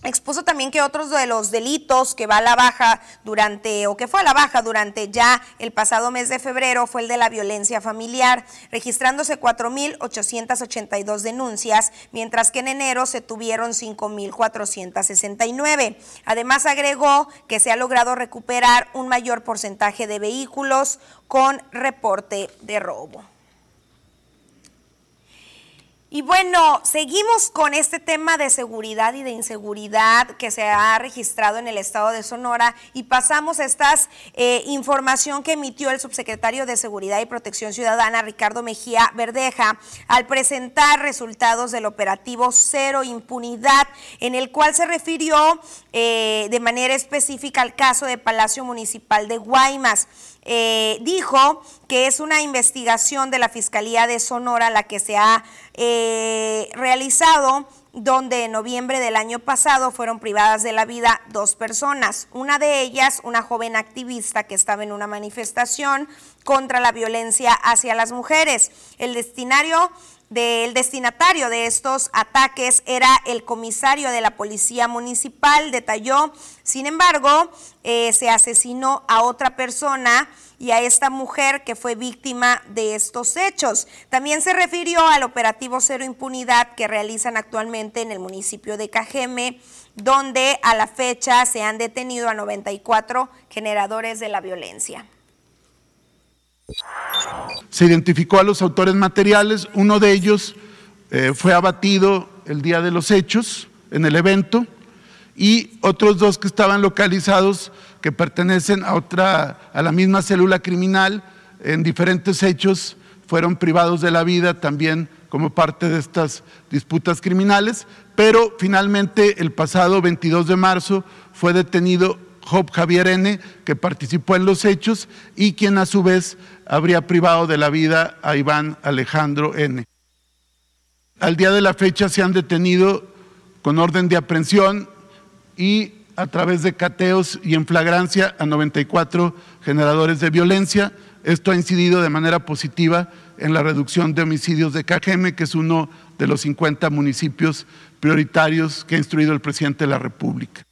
Expuso también que otros de los delitos que va a la baja durante, o que fue a la baja durante ya el pasado mes de febrero, fue el de la violencia familiar, registrándose 4.882 denuncias, mientras que en enero se tuvieron 5.469. Además, agregó que se ha logrado recuperar un mayor porcentaje de vehículos con reporte de robo. Y bueno, seguimos con este tema de seguridad y de inseguridad que se ha registrado en el estado de Sonora y pasamos a esta eh, información que emitió el subsecretario de Seguridad y Protección Ciudadana, Ricardo Mejía Verdeja, al presentar resultados del operativo Cero Impunidad, en el cual se refirió eh, de manera específica al caso de Palacio Municipal de Guaymas. Eh, dijo que es una investigación de la Fiscalía de Sonora la que se ha eh, realizado donde en noviembre del año pasado fueron privadas de la vida dos personas. Una de ellas, una joven activista que estaba en una manifestación contra la violencia hacia las mujeres. El destinario del destinatario de estos ataques era el comisario de la policía municipal, detalló. Sin embargo, eh, se asesinó a otra persona y a esta mujer que fue víctima de estos hechos. También se refirió al operativo Cero Impunidad que realizan actualmente en el municipio de Cajeme, donde a la fecha se han detenido a 94 generadores de la violencia. Se identificó a los autores materiales, uno de ellos eh, fue abatido el día de los hechos en el evento y otros dos que estaban localizados que pertenecen a otra a la misma célula criminal en diferentes hechos fueron privados de la vida también como parte de estas disputas criminales, pero finalmente el pasado 22 de marzo fue detenido Job Javier N., que participó en los hechos y quien a su vez habría privado de la vida a Iván Alejandro N. Al día de la fecha se han detenido con orden de aprehensión y a través de cateos y en flagrancia a 94 generadores de violencia. Esto ha incidido de manera positiva en la reducción de homicidios de Cajeme, que es uno de los 50 municipios prioritarios que ha instruido el presidente de la República.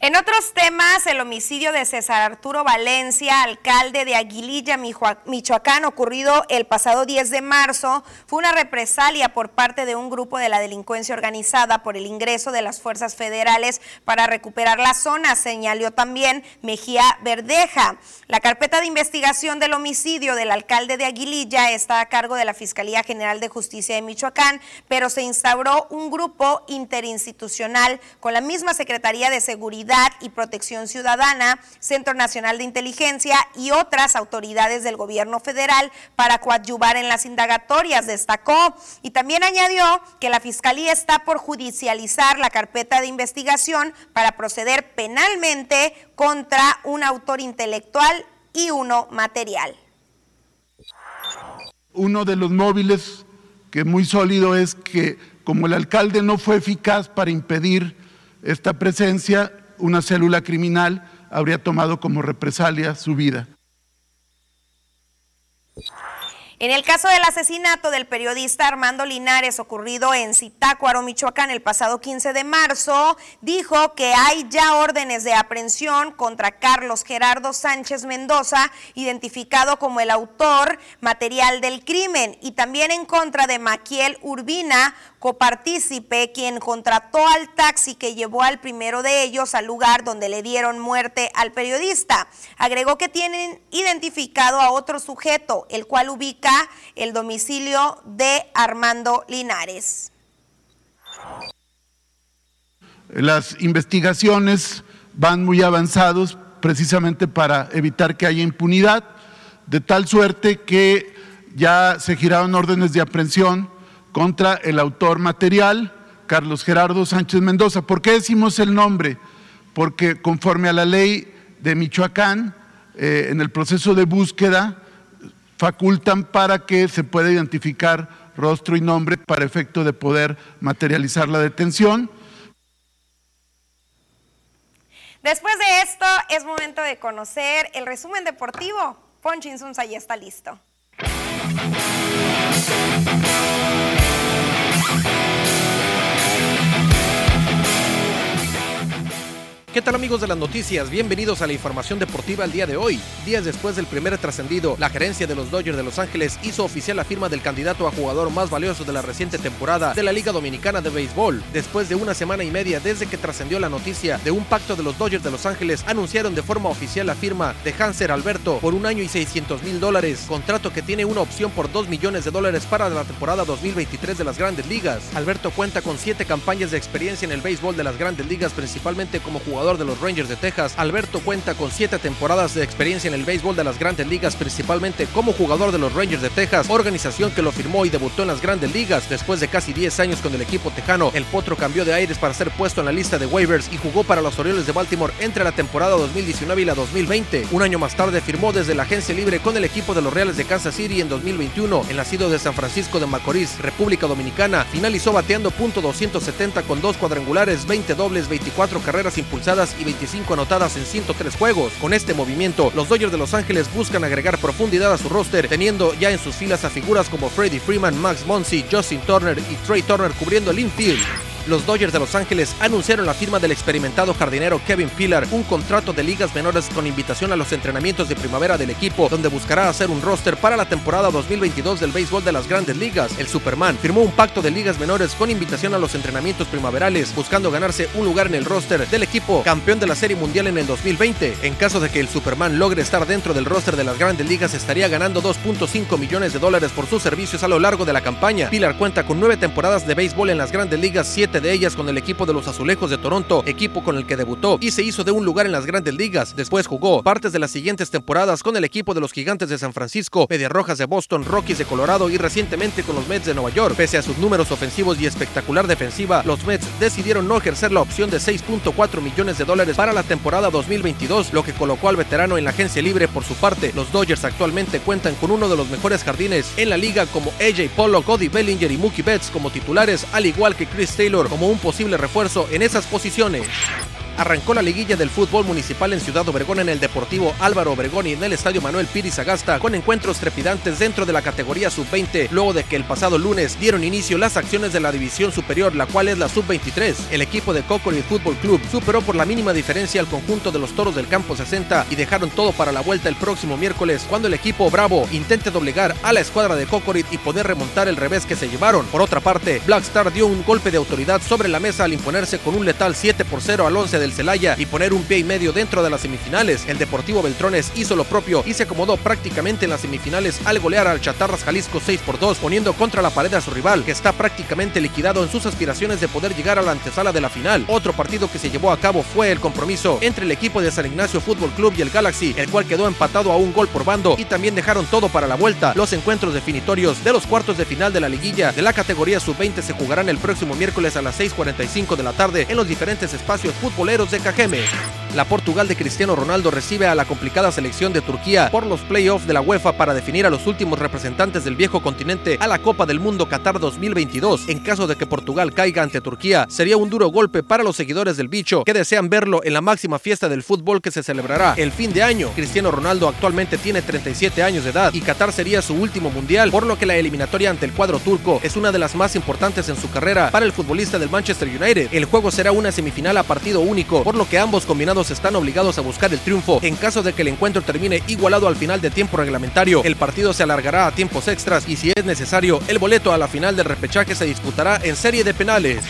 En otros temas, el homicidio de César Arturo Valencia, alcalde de Aguililla, Michoacán, ocurrido el pasado 10 de marzo, fue una represalia por parte de un grupo de la delincuencia organizada por el ingreso de las fuerzas federales para recuperar la zona, señaló también Mejía Verdeja. La carpeta de investigación del homicidio del alcalde de Aguililla está a cargo de la Fiscalía General de Justicia de Michoacán, pero se instauró un grupo interinstitucional con la misma Secretaría de Seguridad y Protección Ciudadana, Centro Nacional de Inteligencia y otras autoridades del gobierno federal para coadyuvar en las indagatorias, destacó. Y también añadió que la Fiscalía está por judicializar la carpeta de investigación para proceder penalmente contra un autor intelectual y uno material. Uno de los móviles que muy sólido es que como el alcalde no fue eficaz para impedir esta presencia, una célula criminal habría tomado como represalia su vida. En el caso del asesinato del periodista Armando Linares ocurrido en Zitácuaro, Michoacán, el pasado 15 de marzo, dijo que hay ya órdenes de aprehensión contra Carlos Gerardo Sánchez Mendoza, identificado como el autor material del crimen, y también en contra de Maquiel Urbina, copartícipe, quien contrató al taxi que llevó al primero de ellos al lugar donde le dieron muerte al periodista. Agregó que tienen identificado a otro sujeto, el cual ubica el domicilio de Armando Linares. Las investigaciones van muy avanzados precisamente para evitar que haya impunidad, de tal suerte que ya se giraron órdenes de aprehensión contra el autor material, Carlos Gerardo Sánchez Mendoza. ¿Por qué decimos el nombre? Porque conforme a la ley de Michoacán, eh, en el proceso de búsqueda, facultan para que se pueda identificar rostro y nombre para efecto de poder materializar la detención. Después de esto, es momento de conocer el resumen deportivo. Poncho Insunza ya está listo. ¿Qué tal amigos de las noticias? Bienvenidos a la información deportiva el día de hoy. Días después del primer trascendido, la gerencia de los Dodgers de Los Ángeles hizo oficial la firma del candidato a jugador más valioso de la reciente temporada de la Liga Dominicana de Béisbol. Después de una semana y media desde que trascendió la noticia de un pacto de los Dodgers de Los Ángeles, anunciaron de forma oficial la firma de Hanser Alberto por un año y 600 mil dólares, contrato que tiene una opción por 2 millones de dólares para la temporada 2023 de las grandes ligas. Alberto cuenta con siete campañas de experiencia en el béisbol de las grandes ligas, principalmente como jugador de los Rangers de Texas, Alberto cuenta con siete temporadas de experiencia en el béisbol de las grandes ligas, principalmente como jugador de los Rangers de Texas, organización que lo firmó y debutó en las grandes ligas. Después de casi 10 años con el equipo tejano, el Potro cambió de aires para ser puesto en la lista de waivers y jugó para los Orioles de Baltimore entre la temporada 2019 y la 2020. Un año más tarde firmó desde la agencia libre con el equipo de los Reales de Kansas City en 2021. El nacido de San Francisco de Macorís, República Dominicana, finalizó bateando punto .270 con dos cuadrangulares, 20 dobles, 24 carreras impulsadas y 25 anotadas en 103 juegos. Con este movimiento, los Dodgers de Los Ángeles buscan agregar profundidad a su roster, teniendo ya en sus filas a figuras como Freddie Freeman, Max Monsi, Justin Turner y Trey Turner cubriendo el infield los Dodgers de Los Ángeles anunciaron la firma del experimentado jardinero Kevin Pillar, un contrato de ligas menores con invitación a los entrenamientos de primavera del equipo, donde buscará hacer un roster para la temporada 2022 del béisbol de las grandes ligas. El Superman firmó un pacto de ligas menores con invitación a los entrenamientos primaverales, buscando ganarse un lugar en el roster del equipo campeón de la Serie Mundial en el 2020. En caso de que el Superman logre estar dentro del roster de las grandes ligas, estaría ganando 2.5 millones de dólares por sus servicios a lo largo de la campaña. Pillar cuenta con nueve temporadas de béisbol en las grandes ligas, siete de ellas con el equipo de los Azulejos de Toronto, equipo con el que debutó y se hizo de un lugar en las grandes ligas. Después jugó partes de las siguientes temporadas con el equipo de los Gigantes de San Francisco, Medias Rojas de Boston, Rockies de Colorado y recientemente con los Mets de Nueva York. Pese a sus números ofensivos y espectacular defensiva, los Mets decidieron no ejercer la opción de 6.4 millones de dólares para la temporada 2022, lo que colocó al veterano en la agencia libre por su parte. Los Dodgers actualmente cuentan con uno de los mejores jardines en la liga como AJ Pollock, Cody Bellinger y Mookie Betts como titulares, al igual que Chris Taylor como un posible refuerzo en esas posiciones arrancó la liguilla del fútbol municipal en Ciudad Obregón en el Deportivo Álvaro Obregón y en el Estadio Manuel Piris Agasta con encuentros trepidantes dentro de la categoría sub-20 luego de que el pasado lunes dieron inicio las acciones de la división superior la cual es la sub-23. El equipo de Cocorit Fútbol Club superó por la mínima diferencia al conjunto de los Toros del Campo 60 y dejaron todo para la vuelta el próximo miércoles cuando el equipo Bravo intente doblegar a la escuadra de Cocorit y poder remontar el revés que se llevaron. Por otra parte, Black Star dio un golpe de autoridad sobre la mesa al imponerse con un letal 7 por 0 al 11 del Celaya y poner un pie y medio dentro de las semifinales. El Deportivo Beltrones hizo lo propio y se acomodó prácticamente en las semifinales al golear al Chatarras Jalisco 6 por 2, poniendo contra la pared a su rival, que está prácticamente liquidado en sus aspiraciones de poder llegar a la antesala de la final. Otro partido que se llevó a cabo fue el compromiso entre el equipo de San Ignacio Fútbol Club y el Galaxy, el cual quedó empatado a un gol por bando y también dejaron todo para la vuelta. Los encuentros definitorios de los cuartos de final de la liguilla de la categoría sub-20 se jugarán el próximo miércoles a las 6:45 de la tarde en los diferentes espacios futboleros De Cajeme. La Portugal de Cristiano Ronaldo recibe a la complicada selección de Turquía por los playoffs de la UEFA para definir a los últimos representantes del viejo continente a la Copa del Mundo Qatar 2022. En caso de que Portugal caiga ante Turquía, sería un duro golpe para los seguidores del bicho que desean verlo en la máxima fiesta del fútbol que se celebrará el fin de año. Cristiano Ronaldo actualmente tiene 37 años de edad y Qatar sería su último mundial, por lo que la eliminatoria ante el cuadro turco es una de las más importantes en su carrera para el futbolista del Manchester United. El juego será una semifinal a partido único, por lo que ambos combinados están obligados a buscar el triunfo. En caso de que el encuentro termine igualado al final de tiempo reglamentario, el partido se alargará a tiempos extras y si es necesario, el boleto a la final del repechaje se disputará en serie de penales.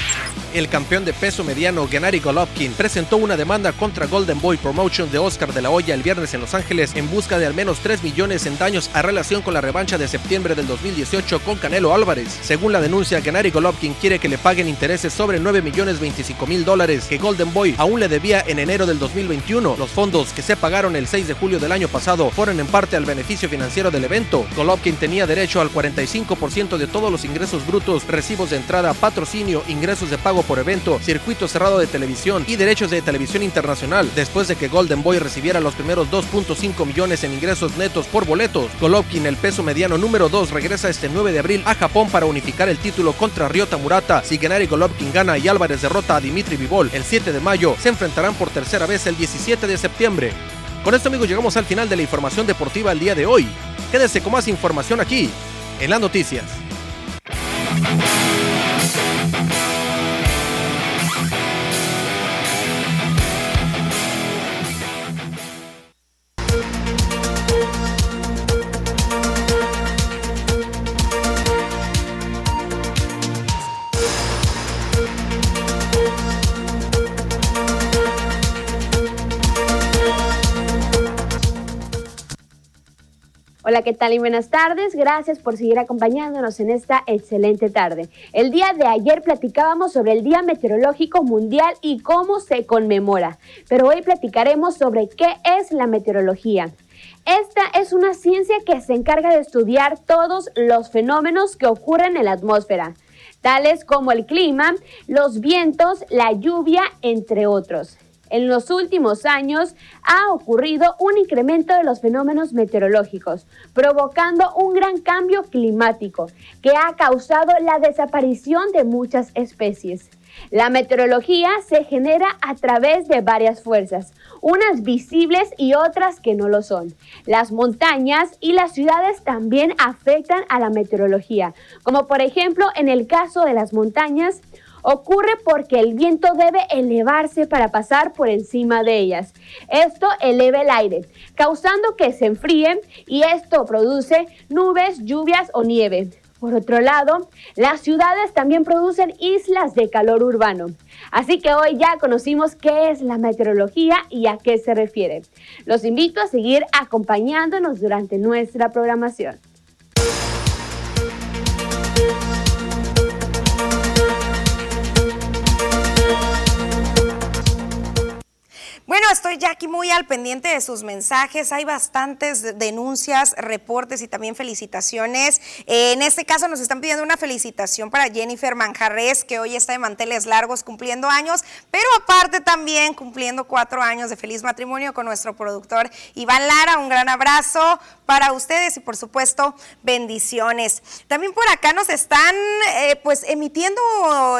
El campeón de peso mediano Gennady Golovkin presentó una demanda contra Golden Boy Promotion de Oscar de la Hoya el viernes en Los Ángeles en busca de al menos 3 millones en daños a relación con la revancha de septiembre del 2018 con Canelo Álvarez. Según la denuncia, Gennady Golovkin quiere que le paguen intereses sobre 9 millones 25 mil dólares que Golden Boy aún le debía en enero del 2021. Los fondos que se pagaron el 6 de julio del año pasado fueron en parte al beneficio financiero del evento. Golovkin tenía derecho al 45% de todos los ingresos brutos, recibos de entrada, patrocinio, ingresos de pago por evento, circuito cerrado de televisión y derechos de televisión internacional, después de que Golden Boy recibiera los primeros 2.5 millones en ingresos netos por boletos. Golovkin, el peso mediano número 2, regresa este 9 de abril a Japón para unificar el título contra Ryota Murata. Si Gennady Golovkin gana y Álvarez derrota a Dimitri Vivol el 7 de mayo, se enfrentarán por tercera vez el 17 de septiembre. Con esto amigos llegamos al final de la información deportiva el día de hoy. Quédese con más información aquí, en las noticias. Hola, ¿qué tal y buenas tardes? Gracias por seguir acompañándonos en esta excelente tarde. El día de ayer platicábamos sobre el Día Meteorológico Mundial y cómo se conmemora, pero hoy platicaremos sobre qué es la meteorología. Esta es una ciencia que se encarga de estudiar todos los fenómenos que ocurren en la atmósfera, tales como el clima, los vientos, la lluvia, entre otros. En los últimos años ha ocurrido un incremento de los fenómenos meteorológicos, provocando un gran cambio climático que ha causado la desaparición de muchas especies. La meteorología se genera a través de varias fuerzas, unas visibles y otras que no lo son. Las montañas y las ciudades también afectan a la meteorología, como por ejemplo en el caso de las montañas, Ocurre porque el viento debe elevarse para pasar por encima de ellas. Esto eleva el aire, causando que se enfríen y esto produce nubes, lluvias o nieve. Por otro lado, las ciudades también producen islas de calor urbano. Así que hoy ya conocimos qué es la meteorología y a qué se refiere. Los invito a seguir acompañándonos durante nuestra programación. Bueno, estoy ya aquí muy al pendiente de sus mensajes. Hay bastantes denuncias, reportes y también felicitaciones. Eh, en este caso nos están pidiendo una felicitación para Jennifer Manjarres, que hoy está de manteles largos cumpliendo años, pero aparte también cumpliendo cuatro años de feliz matrimonio con nuestro productor Iván Lara. Un gran abrazo para ustedes y por supuesto bendiciones. También por acá nos están eh, pues emitiendo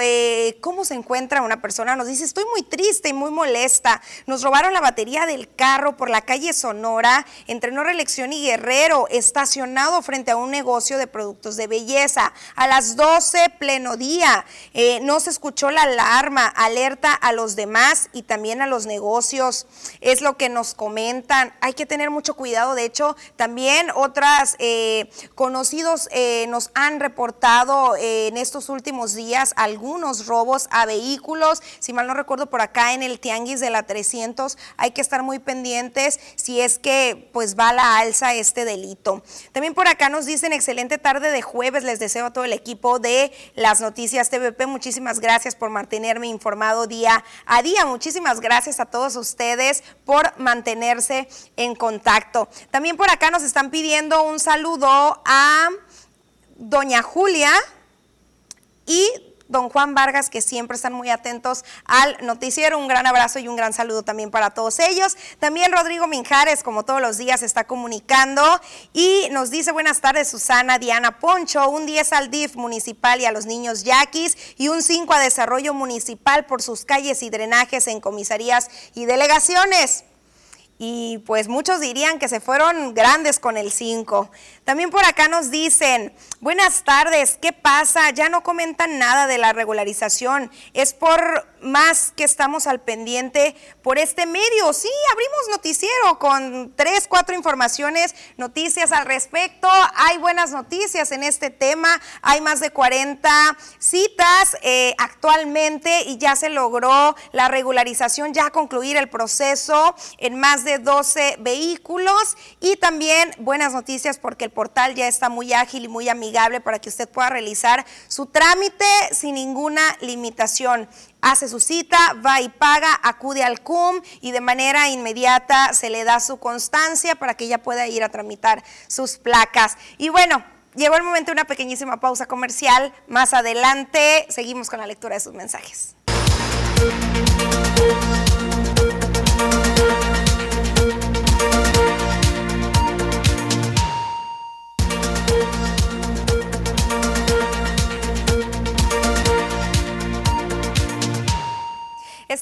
eh, cómo se encuentra una persona. Nos dice, estoy muy triste y muy molesta. Robaron la batería del carro por la calle Sonora, entre No Reelección y Guerrero, estacionado frente a un negocio de productos de belleza. A las 12, pleno día, eh, no se escuchó la alarma, alerta a los demás y también a los negocios. Es lo que nos comentan. Hay que tener mucho cuidado. De hecho, también otras eh, conocidos eh, nos han reportado en estos últimos días algunos robos a vehículos. Si mal no recuerdo, por acá en el Tianguis de la 300 hay que estar muy pendientes si es que pues va a la alza este delito. También por acá nos dicen excelente tarde de jueves, les deseo a todo el equipo de las noticias TVP, muchísimas gracias por mantenerme informado día a día, muchísimas gracias a todos ustedes por mantenerse en contacto. También por acá nos están pidiendo un saludo a doña Julia y don Juan Vargas, que siempre están muy atentos al noticiero. Un gran abrazo y un gran saludo también para todos ellos. También Rodrigo Minjares, como todos los días, está comunicando y nos dice buenas tardes Susana Diana Poncho, un 10 al DIF municipal y a los niños yaquis y un 5 a desarrollo municipal por sus calles y drenajes en comisarías y delegaciones y pues muchos dirían que se fueron grandes con el 5. También por acá nos dicen, buenas tardes, ¿qué pasa? Ya no comentan nada de la regularización. Es por más que estamos al pendiente por este medio. Sí, abrimos noticiero con tres, cuatro informaciones, noticias al respecto. Hay buenas noticias en este tema. Hay más de 40 citas eh, actualmente y ya se logró la regularización, ya concluir el proceso en más de 12 vehículos. Y también buenas noticias porque el portal ya está muy ágil y muy amigable para que usted pueda realizar su trámite sin ninguna limitación hace su cita, va y paga, acude al CUM y de manera inmediata se le da su constancia para que ella pueda ir a tramitar sus placas. Y bueno, llegó el momento de una pequeñísima pausa comercial. Más adelante seguimos con la lectura de sus mensajes.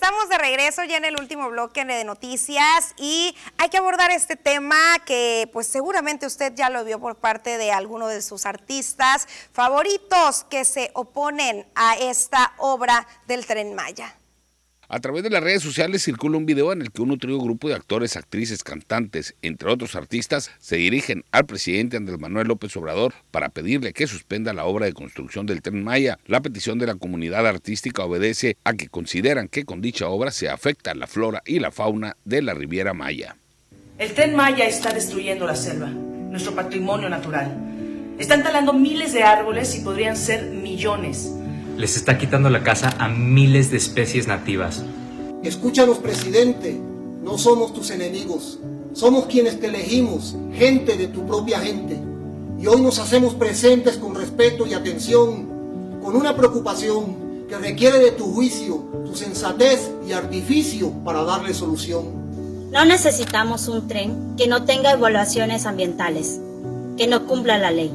Estamos de regreso ya en el último bloque de noticias y hay que abordar este tema que pues seguramente usted ya lo vio por parte de alguno de sus artistas favoritos que se oponen a esta obra del tren Maya. A través de las redes sociales circula un video en el que un nutrido grupo de actores, actrices, cantantes, entre otros artistas, se dirigen al presidente Andrés Manuel López Obrador para pedirle que suspenda la obra de construcción del tren Maya. La petición de la comunidad artística obedece a que consideran que con dicha obra se afecta la flora y la fauna de la Riviera Maya. El tren Maya está destruyendo la selva, nuestro patrimonio natural. Están talando miles de árboles y podrían ser millones les está quitando la casa a miles de especies nativas. Escúchanos, presidente, no somos tus enemigos, somos quienes te elegimos, gente de tu propia gente. Y hoy nos hacemos presentes con respeto y atención, con una preocupación que requiere de tu juicio, tu sensatez y artificio para darle solución. No necesitamos un tren que no tenga evaluaciones ambientales, que no cumpla la ley.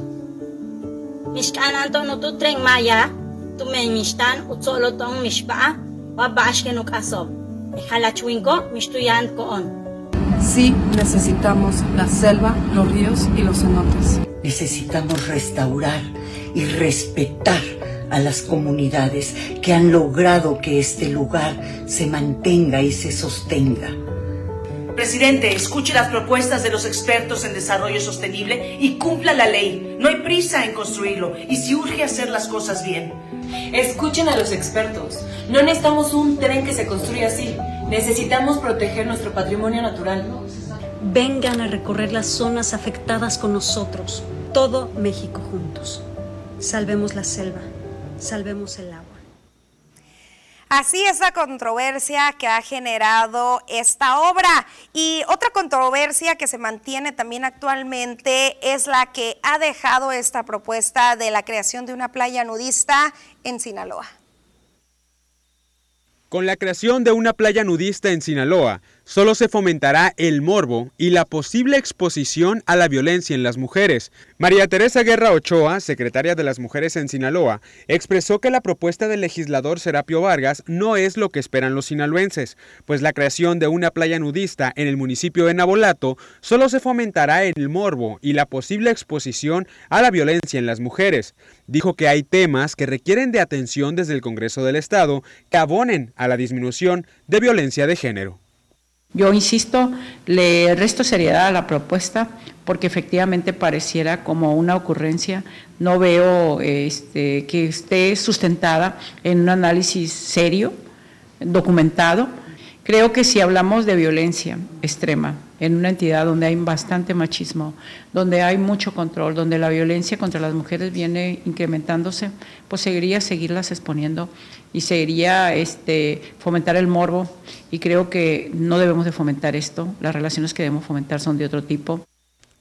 no tu tren maya tumeñmistan utzolotong mishpa wabashkenuk asob. Jalachwinko mishtuyan koon. Sí, necesitamos la selva, los ríos y los cenotes. Necesitamos restaurar y respetar a las comunidades que han logrado que este lugar se mantenga y se sostenga. Presidente, escuche las propuestas de los expertos en desarrollo sostenible y cumpla la ley. No hay prisa en construirlo y si urge hacer las cosas bien. Escuchen a los expertos. No necesitamos un tren que se construya así. Necesitamos proteger nuestro patrimonio natural. Vengan a recorrer las zonas afectadas con nosotros. Todo México juntos. Salvemos la selva. Salvemos el agua. Así es la controversia que ha generado esta obra. Y otra controversia que se mantiene también actualmente es la que ha dejado esta propuesta de la creación de una playa nudista en Sinaloa. Con la creación de una playa nudista en Sinaloa, solo se fomentará el morbo y la posible exposición a la violencia en las mujeres. María Teresa Guerra Ochoa, secretaria de las Mujeres en Sinaloa, expresó que la propuesta del legislador Serapio Vargas no es lo que esperan los sinaloenses, pues la creación de una playa nudista en el municipio de Nabolato solo se fomentará el morbo y la posible exposición a la violencia en las mujeres. Dijo que hay temas que requieren de atención desde el Congreso del Estado que abonen a la disminución de violencia de género. Yo insisto, le resto seriedad a la propuesta porque efectivamente pareciera como una ocurrencia. No veo este, que esté sustentada en un análisis serio, documentado. Creo que si hablamos de violencia extrema en una entidad donde hay bastante machismo, donde hay mucho control, donde la violencia contra las mujeres viene incrementándose, pues seguiría seguirlas exponiendo y seguiría este, fomentar el morbo y creo que no debemos de fomentar esto, las relaciones que debemos fomentar son de otro tipo.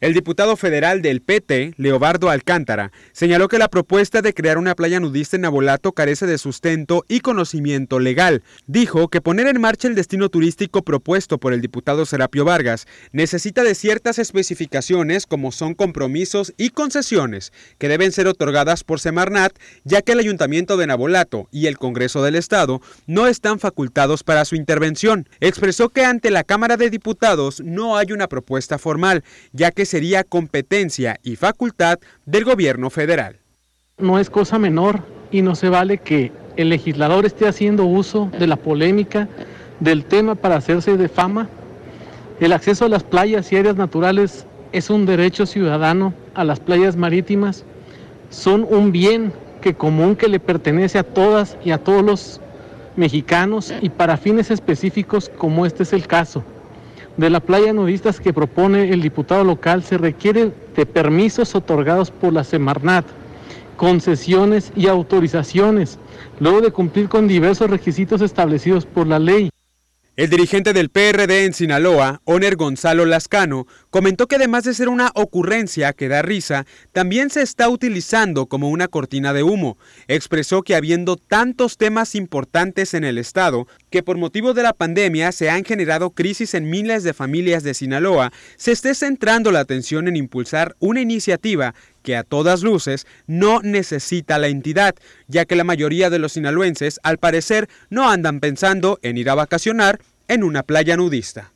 El diputado federal del PT, Leobardo Alcántara, señaló que la propuesta de crear una playa nudista en Nabolato carece de sustento y conocimiento legal. Dijo que poner en marcha el destino turístico propuesto por el diputado Serapio Vargas necesita de ciertas especificaciones como son compromisos y concesiones que deben ser otorgadas por Semarnat, ya que el Ayuntamiento de Nabolato y el Congreso del Estado no están facultados para su intervención. Expresó que ante la Cámara de Diputados no hay una propuesta formal, ya que sería competencia y facultad del gobierno federal. No es cosa menor y no se vale que el legislador esté haciendo uso de la polémica del tema para hacerse de fama. El acceso a las playas y áreas naturales es un derecho ciudadano a las playas marítimas. Son un bien que común que le pertenece a todas y a todos los mexicanos y para fines específicos como este es el caso de la playa nudistas que propone el diputado local se requiere de permisos otorgados por la Semarnat, concesiones y autorizaciones, luego de cumplir con diversos requisitos establecidos por la ley. El dirigente del PRD en Sinaloa, Oner Gonzalo Lascano, comentó que además de ser una ocurrencia que da risa, también se está utilizando como una cortina de humo. Expresó que habiendo tantos temas importantes en el Estado, que por motivo de la pandemia se han generado crisis en miles de familias de Sinaloa, se esté centrando la atención en impulsar una iniciativa que a todas luces no necesita la entidad, ya que la mayoría de los sinaloenses al parecer no andan pensando en ir a vacacionar en una playa nudista.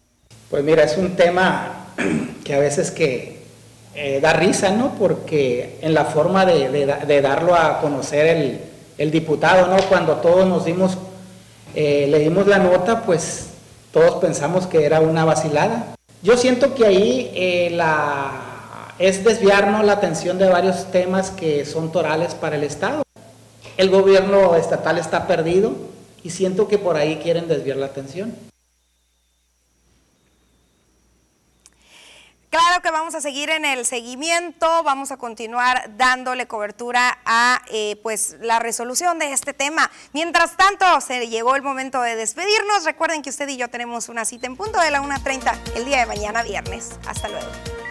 Pues mira, es un tema que a veces que eh, da risa, ¿no? Porque en la forma de, darlo a conocer el, diputado, ¿no? Cuando todos nos dimos, eh, le dimos la nota, pues todos pensamos que era una vacilada. Yo siento que ahí eh, la es desviarnos la atención de varios temas que son torales para el Estado. El gobierno estatal está perdido y siento que por ahí quieren desviar la atención. Claro que vamos a seguir en el seguimiento, vamos a continuar dándole cobertura a eh, pues la resolución de este tema. Mientras tanto, se llegó el momento de despedirnos. Recuerden que usted y yo tenemos una cita en punto de la 1.30 el día de mañana viernes. Hasta luego.